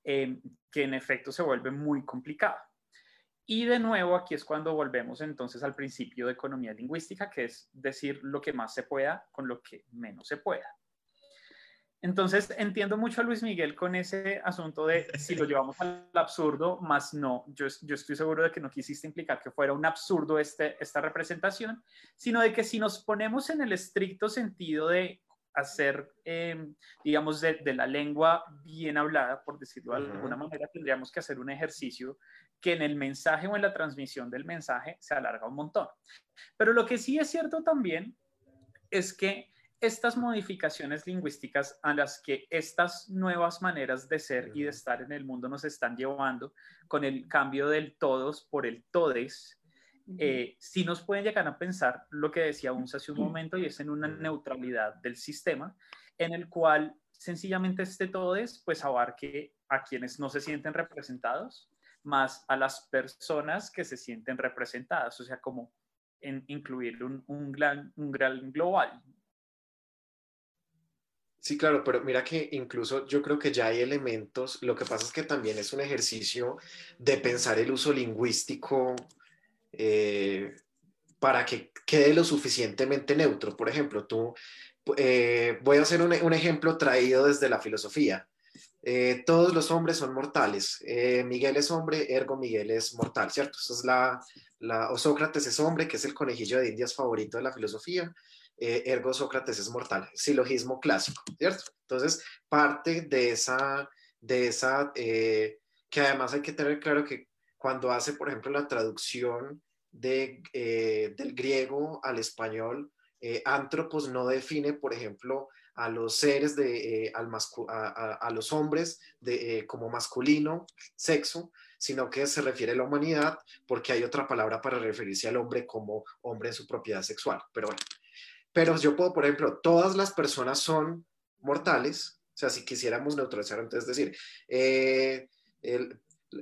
eh, que en efecto se vuelve muy complicado. Y de nuevo, aquí es cuando volvemos entonces al principio de economía lingüística, que es decir lo que más se pueda con lo que menos se pueda. Entonces entiendo mucho a Luis Miguel con ese asunto de si lo llevamos al absurdo, más no, yo, yo estoy seguro de que no quisiste implicar que fuera un absurdo este, esta representación, sino de que si nos ponemos en el estricto sentido de hacer, em, digamos, de, de, la lengua bien hablada, por decirlo de alguna manera, tendríamos que hacer un ejercicio que en el mensaje o en la transmisión del mensaje se alarga un montón. Pero lo que sí es cierto también es que estas modificaciones lingüísticas a las que estas nuevas maneras de ser y de estar en el mundo nos están llevando con el cambio del todos por el todes, eh, sí nos pueden llegar a pensar lo que decía Unza hace un momento y es en una neutralidad del sistema en el cual sencillamente este todes pues abarque a quienes no se sienten representados más a las personas que se sienten representadas, o sea, como en incluir un, gran global, Sí, claro, pero mira que incluso yo creo que ya hay elementos, lo que pasa es que también es un ejercicio de pensar el uso lingüístico eh, para que quede lo suficientemente neutro. Por ejemplo, tú, eh, voy a hacer un, un, ejemplo traído desde la filosofía. Eh, todos los hombres son mortales. Miguel es hombre, ergo Miguel es mortal, ¿cierto? Eso es la, la, o Sócrates es hombre, que es el conejillo de indias favorito de la filosofía. Eh, ergo Sócrates es mortal, silogismo clásico, ¿cierto? Entonces, parte de esa, de esa eh, que además hay que tener claro que cuando hace, por ejemplo, la traducción de, eh, del griego al español, antropos no define, por ejemplo, a los seres de, al a, los hombres de, como masculino, sexo, sino que se refiere a la humanidad porque hay otra palabra para referirse al hombre como hombre en su propiedad sexual. Pero bueno, pero yo puedo, por ejemplo, todas las personas son mortales, o sea, si quisiéramos neutralizar, entonces decir, eh,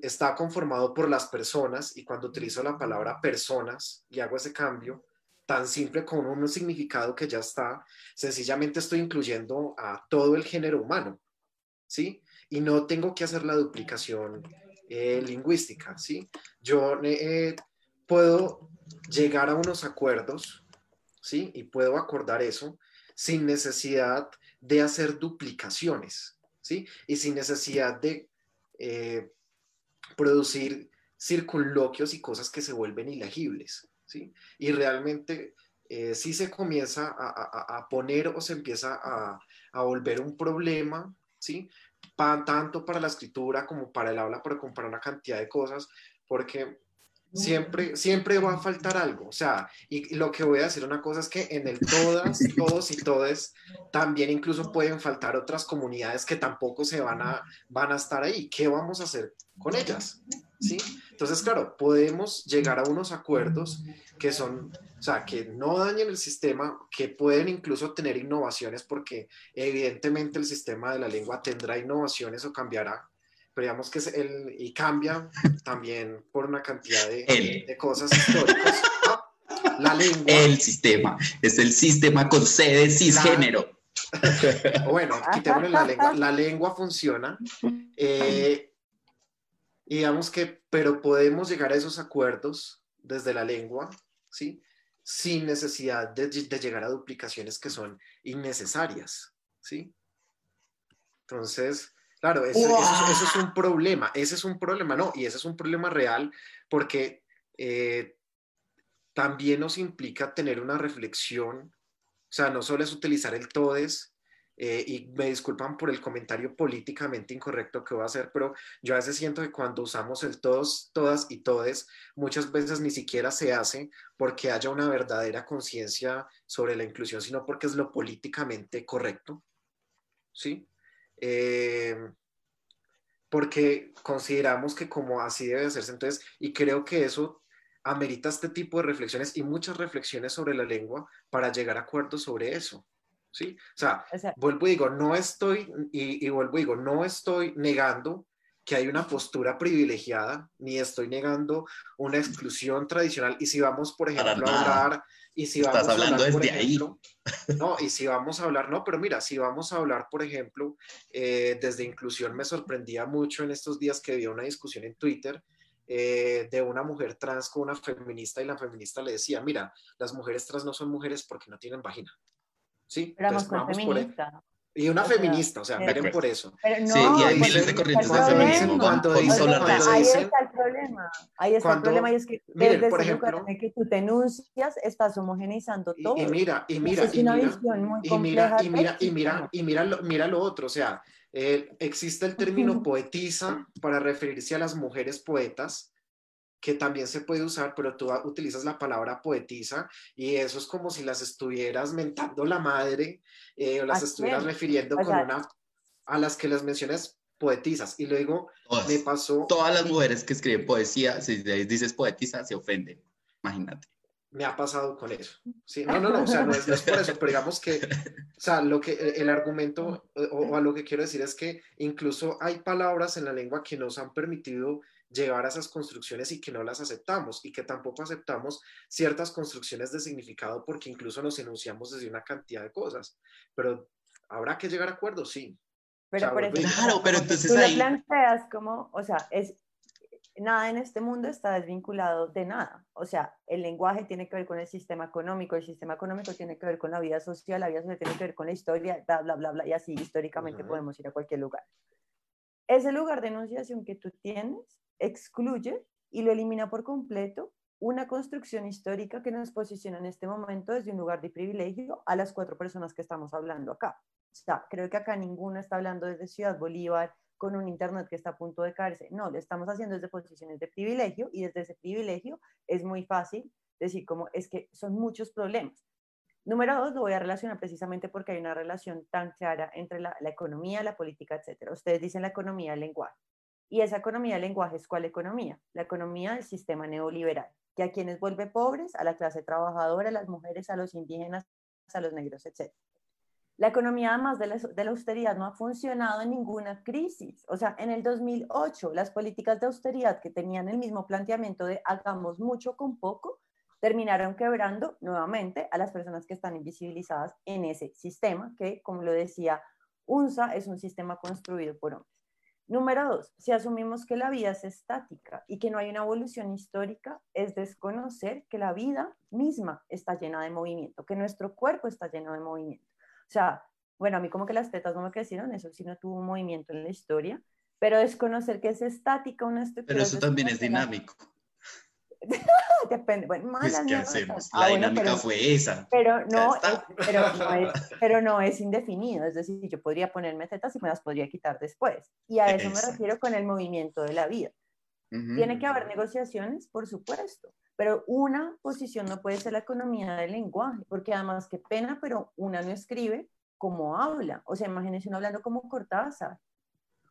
está conformado por las personas y cuando utilizo la palabra personas y hago ese cambio, tan simple como un significado que ya está, sencillamente estoy incluyendo a todo el género humano, ¿sí? Y no tengo que hacer la duplicación eh, lingüística, ¿sí? Yo eh, puedo llegar a unos acuerdos ¿sí? Y puedo acordar eso sin necesidad de hacer duplicaciones, ¿sí? Y sin necesidad de eh, producir circunloquios y cosas que se vuelven ilegibles, ¿sí? Y realmente eh, si se comienza a, poner o se empieza a, volver un problema, ¿sí? tanto para la escritura como para el habla, para comparar una cantidad de cosas, porque Siempre, siempre va a faltar algo. O sea, y lo que voy a decir una cosa es que en el todas, (laughs) todos y todes, también incluso pueden faltar otras comunidades que tampoco se van a, van a estar ahí. ¿Qué vamos a hacer con ellas? ¿Sí? Entonces, claro, podemos llegar a unos acuerdos que son, o sea, que no dañen el sistema, que pueden incluso tener innovaciones, porque evidentemente el sistema de la lengua tendrá innovaciones o cambiará, pero digamos que es el, y cambia también por una cantidad de, de cosas históricas. (laughs) La lengua. El sistema, es el sistema con sede cisgénero. bueno, quitémosle la lengua. La lengua funciona. Eh, digamos que, pero podemos llegar a esos acuerdos desde la lengua, ¿sí? Sin necesidad de, de llegar a duplicaciones que son innecesarias, ¿sí? Entonces, Claro, eso, es un problema, ese es un problema, no, y ese es un problema real porque eh, también nos implica tener una reflexión, o sea, no solo es utilizar el todes, eh, y me disculpan por el comentario políticamente incorrecto que voy a hacer, pero yo a veces siento que cuando usamos el todos, todas y todes, muchas veces ni siquiera se hace porque haya una verdadera conciencia sobre la inclusión, sino porque es lo políticamente correcto, ¿sí? Eh, porque consideramos que como así debe hacerse. Entonces, y creo que eso amerita este tipo de reflexiones y muchas reflexiones sobre la lengua para llegar a acuerdos sobre eso. ¿Sí? O sea, vuelvo y digo, no estoy, y, y vuelvo y digo, no estoy negando que hay una postura privilegiada, ni estoy negando una exclusión tradicional. Y si vamos, por ejemplo, a hablar y si vamos Estás hablando a hablar, desde ahí. No, y si vamos a hablar, no, pero mira, si vamos a hablar, por ejemplo, eh, desde inclusión, me sorprendía mucho en estos días que había una discusión en Twitter eh, de una mujer trans con una feminista y la feminista le decía, mira, las mujeres trans no son mujeres porque no tienen vagina. Sí, pero vamos feminista. Y una feminista, o sea, miren por eso. Pero no, Sí, y hay miles de corrientes es de feminismo. Cuando Con dice- solar O sea, de eso. ahí está el problema. Ahí está Cuando- el problema y es que miren, desde por ejemplo- que tú te enuncias, estás homogeneizando Y, todo. y mira, y mira, es y una mira, visión muy y mira, y mira, y mira, y mira lo, mira lo otro, o sea, eh, existe el término (laughs) poetisa para referirse a las mujeres poetas, que también se puede usar, pero tú utilizas la palabra poetisa y eso es como si las estuvieras mentando la madre eh, o las Así estuvieras es. refiriendo O con sea- una, a las que las mencionas poetisas. Y luego Todas, me pasó, todas las mujeres que escriben poesía, si les dices poetisa, se ofenden. Imagínate. me ha pasado con eso. Sí, no, no, no, o sea, no es, no es por eso, pero digamos que, o sea, lo que, el, el argumento o, o a lo que quiero decir es que incluso hay palabras en la lengua que nos han permitido llegar a esas construcciones y que no las aceptamos y que tampoco aceptamos ciertas construcciones de significado porque incluso nos enunciamos desde una cantidad de cosas. Pero habrá que llegar a acuerdos, sí. Pero sea, por digo, Claro, pero entonces tú ahí- lo planteas como, o sea, es nada en este mundo está desvinculado de nada. O sea, el lenguaje tiene que ver con el sistema económico, el sistema económico tiene que ver con la vida social, la vida social tiene que ver con la historia, bla, bla, bla, bla, y así históricamente Ujú. podemos ir a cualquier lugar. Ese lugar de enunciación que tú tienes excluye y lo elimina por completo una construcción histórica que nos posiciona en este momento desde un lugar de privilegio a las cuatro personas que estamos hablando acá. O creo que acá ninguno está hablando desde Ciudad Bolívar con un internet que está a punto de caerse. No, lo estamos haciendo desde posiciones de privilegio y desde ese privilegio es muy fácil decir como es que son muchos problemas. Número dos, lo voy a relacionar precisamente porque hay una relación tan clara entre la, la economía, la política, etcétera. Ustedes dicen la economía, el lenguaje. Y esa economía del lenguaje es cuál economía? La economía del sistema neoliberal, que a quienes vuelve pobres, a la clase trabajadora, a las mujeres, a los indígenas, a los negros, etc. La economía, además de la, de la austeridad, no ha funcionado en ninguna crisis. O sea, en el 2008, las políticas de austeridad que tenían el mismo planteamiento de hagamos mucho con poco, terminaron quebrando nuevamente a las personas que están invisibilizadas en ese sistema, que, como lo decía UNSA, es un sistema construido por hombres. Número dos, si asumimos que la vida es estática y que no hay una evolución histórica, es desconocer que la vida misma está llena de movimiento, que nuestro cuerpo está lleno de movimiento. O sea, bueno, a mí como que las tetas no me crecieron, eso sí no tuvo un movimiento en la historia, pero desconocer que es estática una estructura. Pero eso también es desconocer la- dinámico. (laughs) Depende, bueno, Pues, malas ¿qué nuevas. hacemos? Ah, La bueno, dinámica pero- fue esa. pero no, es, pero, no es, (laughs) pero no es indefinido, es decir, yo podría ponerme tetas y me las podría quitar después. Y a eso me Exacto. refiero con el movimiento de la vida. Ujú. Tiene que haber negociaciones, por supuesto, pero una posición no puede ser la economía del lenguaje, porque además, qué pena, pero una no escribe como habla. O sea, imagínense uno hablando como Cortázar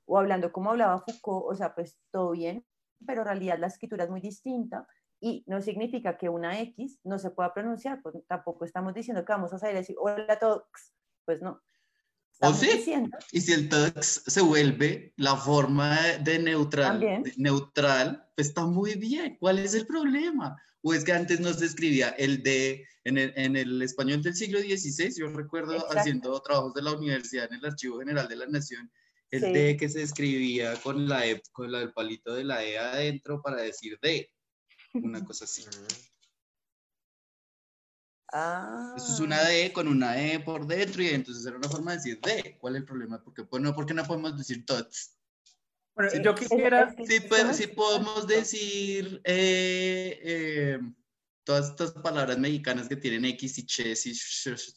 o hablando como hablaba Foucault, o sea, pues todo bien, pero en realidad la escritura es muy distinta y no significa que una X no se pueda pronunciar, pues tampoco estamos diciendo que vamos a salir a decir hola todos, pues no. ¿O Estamos sí? diciendo Y si el tux se vuelve la forma de neutral, de neutral, pues está muy bien. ¿Cuál es el problema? O es que antes no se escribía el de, en el, en el español del siglo XVI, yo recuerdo Exacto. haciendo trabajos de la universidad en el Archivo General de la Nación, el Sí. de que se escribía con la E, con la, el palito de la E adentro para decir de, una (laughs) cosa así. Ah, Eso es una D con una E por dentro y entonces era una forma de decir D. ¿Cuál es el problema? Porque, pues, no, ¿por qué no podemos decir tots? Bueno, Sí. yo quisiera, Sí, podemos decir eh, eh, todas estas palabras mexicanas que tienen X y Ches y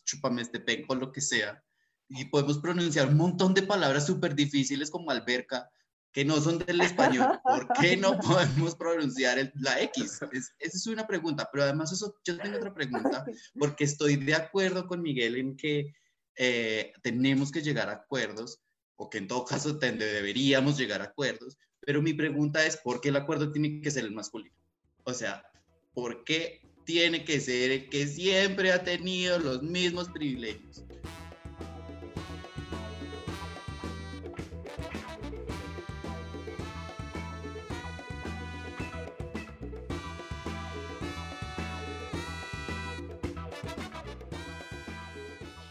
chúpame este penco, lo que sea. Y podemos pronunciar un montón de palabras súper difíciles como alberca, que no son del español. ¿Por qué no (laughs) podemos pronunciar el- la X? Es- esa es una pregunta, pero además eso, yo tengo otra pregunta, (laughs) porque estoy de acuerdo con Miguel en que eh, tenemos que llegar a acuerdos, o que en todo caso deberíamos llegar a acuerdos, pero mi pregunta es, ¿por qué el acuerdo tiene que ser el masculino? O sea, ¿por qué tiene que ser el que siempre ha tenido los mismos privilegios?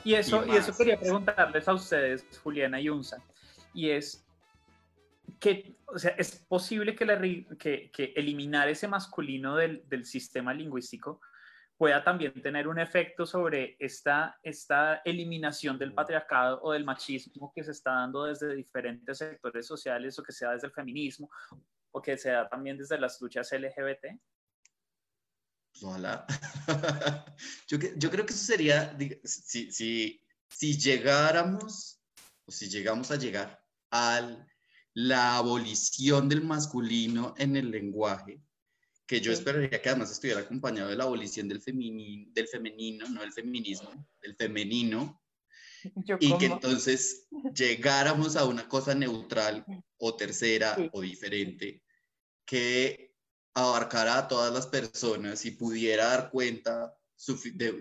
Y eso, Y y eso quería preguntarles a ustedes, Juliana y Unza, y es que, o sea, es posible que, la que, que eliminar ese masculino del, del sistema lingüístico pueda también tener un efecto sobre esta, esta eliminación del patriarcado o del machismo que se está dando desde diferentes sectores sociales o que sea desde el feminismo o que sea también desde las luchas LGBT? Ojalá. (laughs) yo, yo, creo que eso sería, si, si, si llegáramos, o si llegamos a llegar a la abolición del masculino en el lenguaje, que yo esperaría que además estuviera acompañado de la abolición del, femenino, del femenino, no del feminismo, del femenino, y que entonces llegáramos a una cosa neutral o tercera o diferente que abarcara a todas las personas y pudiera dar cuenta,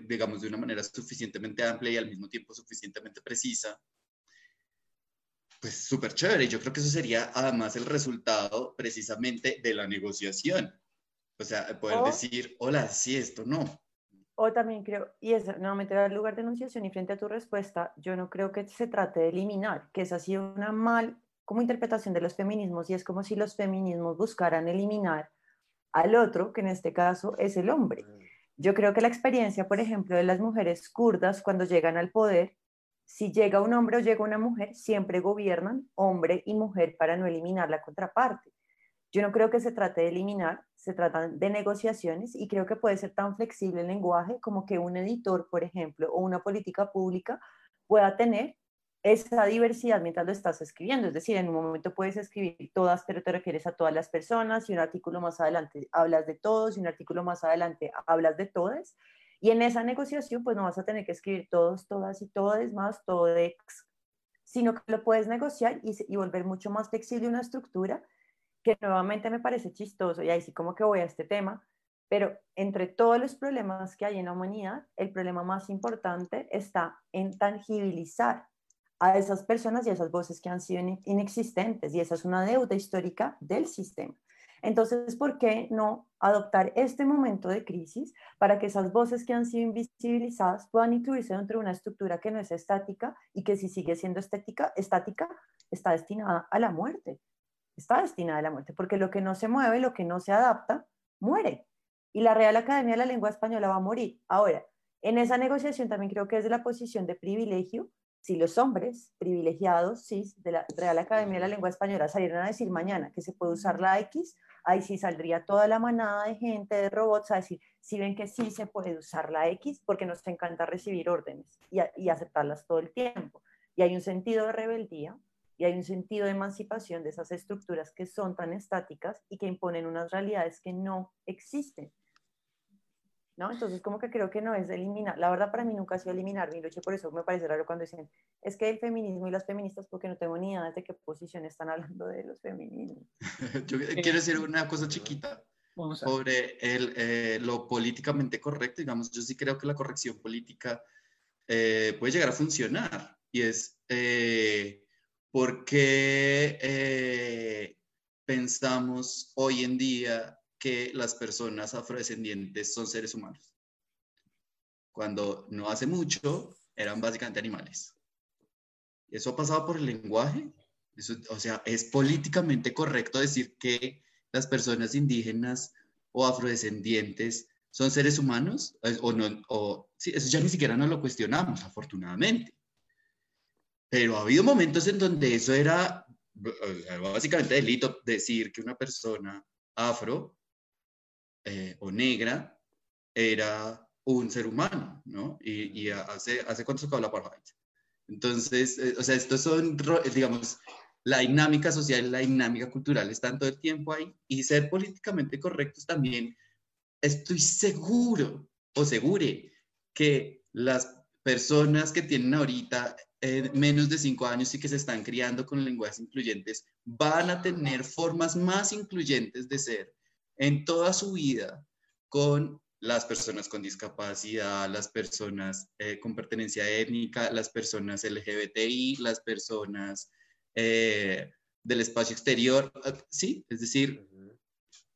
digamos, de una manera suficientemente amplia y al mismo tiempo suficientemente precisa, pues súper chévere. Yo creo que eso sería además el resultado precisamente de la negociación. O sea, poder decir, hola, sí, esto no. O también creo, y eso, nuevamente al lugar de enunciación y frente a tu respuesta, yo no creo que se trate de eliminar, que es así una mal como interpretación de los feminismos y es como si los feminismos buscaran eliminar al otro, que en este caso es el hombre. Yo creo que la experiencia, por ejemplo, de las mujeres kurdas cuando llegan al poder, si llega un hombre o llega una mujer, siempre gobiernan hombre y mujer para no eliminar la contraparte. Yo no creo que se trate de eliminar, se trata de negociaciones y creo que puede ser tan flexible el lenguaje como que un editor, por ejemplo, o una política pública pueda tener esa diversidad mientras lo estás escribiendo. Es decir, en un momento puedes escribir todas, pero te refieres a todas las personas y un artículo más adelante hablas de todos y un artículo más adelante hablas de todas. Y en esa negociación, pues no vas a tener que escribir todos, todas y todas más, todo ex, sino que lo puedes negociar y, y volver mucho más flexible una estructura que nuevamente me parece chistoso, y ahí sí como que voy a este tema, pero entre todos los problemas que hay en la humanidad, el problema más importante está en tangibilizar a esas personas y a esas voces que han sido inexistentes, y esa es una deuda histórica del sistema. Entonces, ¿por qué no adoptar este momento de crisis para que esas voces que han sido invisibilizadas puedan incluirse dentro de una estructura que no es estática y que si sigue siendo estética, estática, está destinada a la muerte? está destinada a la muerte, porque lo que no se mueve, lo que no se adapta, muere. Y la Real Academia de la Lengua Española va a morir. Ahora, en esa negociación también creo que es de la posición de privilegio, si los hombres privilegiados, sí, de la Real Academia de la Lengua Española salieran a decir mañana que se puede usar la X, ahí sí saldría toda la manada de gente, de robots, a decir, si ven que sí se puede usar la X, porque nos encanta recibir órdenes y, y aceptarlas todo el tiempo. Y hay un sentido de rebeldía y hay un sentido de emancipación de esas estructuras que son tan estáticas y que imponen unas realidades que no existen. ¿No? Entonces, como que creo que no es eliminar. La verdad, para mí nunca ha sido eliminar mi lucha, por eso me parece raro cuando dicen, es que el feminismo y las feministas, porque no tengo ni idea de qué posición están hablando de los feminismos. (laughs) Yo quiero decir una cosa chiquita sobre el, eh, lo políticamente correcto. Digamos, yo sí creo que la corrección política eh, puede llegar a funcionar y es. Eh, ¿Por qué eh, pensamos hoy en día que las personas afrodescendientes son seres humanos? Cuando no hace mucho eran básicamente animales. ¿Eso ha pasado por el lenguaje? o sea, ¿es políticamente correcto decir que las personas indígenas o afrodescendientes son seres humanos? O no, o, sí, eso ya ni siquiera nos lo cuestionamos, afortunadamente. Pero ha habido momentos en donde eso era básicamente delito decir que una persona afro eh, o negra era un ser humano, ¿no? Y, y hace, hace cuánto se acabó la apartheid. Entonces, eh, o sea, estos son, digamos, la dinámica social, la dinámica cultural están todo el tiempo ahí y ser políticamente correctos también, estoy seguro o segure que las personas que tienen ahorita menos de cinco años y que se están criando con lenguajes incluyentes van a tener formas más incluyentes de ser en toda su vida con las personas con discapacidad, las personas eh, con pertenencia étnica, las personas LGBTI, las personas eh, del espacio exterior. Sí, es decir,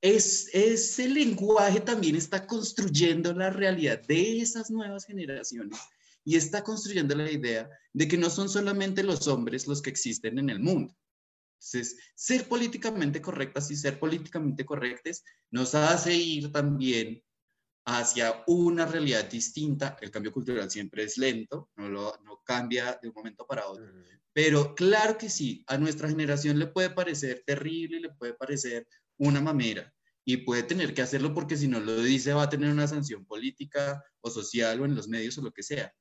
es, ese lenguaje también está construyendo la realidad de esas nuevas generaciones y está construyendo la idea de que no son solamente los hombres los que existen en el mundo. Entonces, ser políticamente correctas y ser políticamente correctes nos hace ir también hacia una realidad distinta. El cambio cultural siempre es lento, no, lo, no cambia de un momento para otro. Pero claro que sí, a nuestra generación le puede parecer terrible, le puede parecer una mamera y puede tener que hacerlo porque si no lo dice va a tener una sanción política o social o en los medios o lo que sea.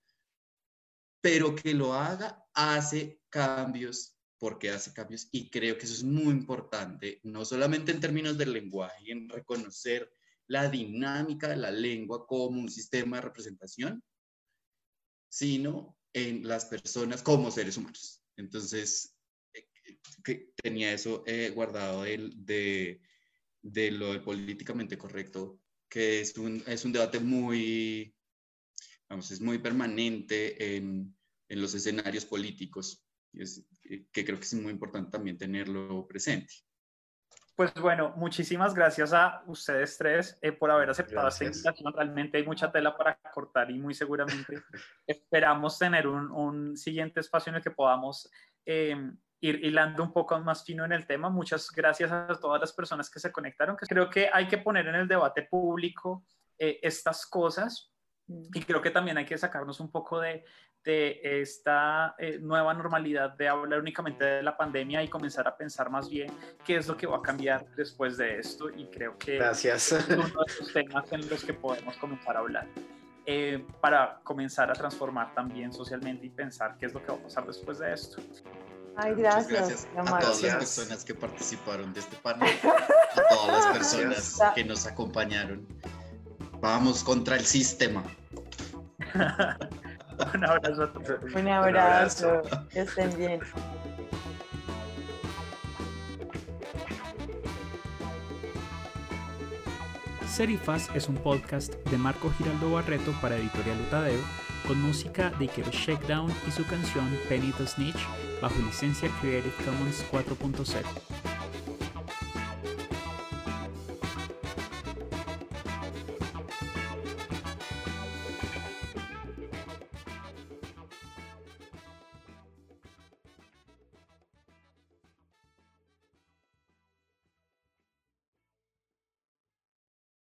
Pero que lo haga hace cambios porque hace cambios y creo que eso es muy importante, no solamente en términos del lenguaje y en reconocer la dinámica de la lengua como un sistema de representación, sino en las personas como seres humanos. Entonces, eh, que tenía eso eh, guardado de, de, de, lo políticamente correcto, que es un, es un debate muy, vamos, es muy permanente en, en los escenarios políticos, es, eh, que creo que es muy importante también tenerlo presente. Pues bueno, muchísimas gracias a ustedes tres eh, por haber aceptado esta invitación. Realmente hay mucha tela para cortar y muy seguramente (laughs) esperamos tener un, un, siguiente espacio en el que podamos eh, ir hilando un poco más fino en el tema. Muchas gracias a todas las personas que se conectaron. Creo que hay que poner en el debate público eh, estas cosas mm. y creo que también hay que sacarnos un poco de, de esta eh, nueva normalidad de hablar únicamente de la pandemia y comenzar a pensar más bien qué es lo que va a cambiar después de esto y creo que Gracias. es uno de los temas en los que podemos comenzar a hablar eh, para comenzar a transformar también socialmente y pensar qué es lo que va a pasar después de esto. Ay, gracias. gracias a todas las personas que participaron de este panel, a todas las personas que nos acompañaron. Vamos contra el sistema. (laughs) Un abrazo a todos. Un abrazo. Que estén bien. Serifaz es un podcast de Marco Giraldo Barreto para Editorial Utadeo, con música de Ikero Shakedown y su canción Penny the Snitch bajo licencia Creative Commons 4.0.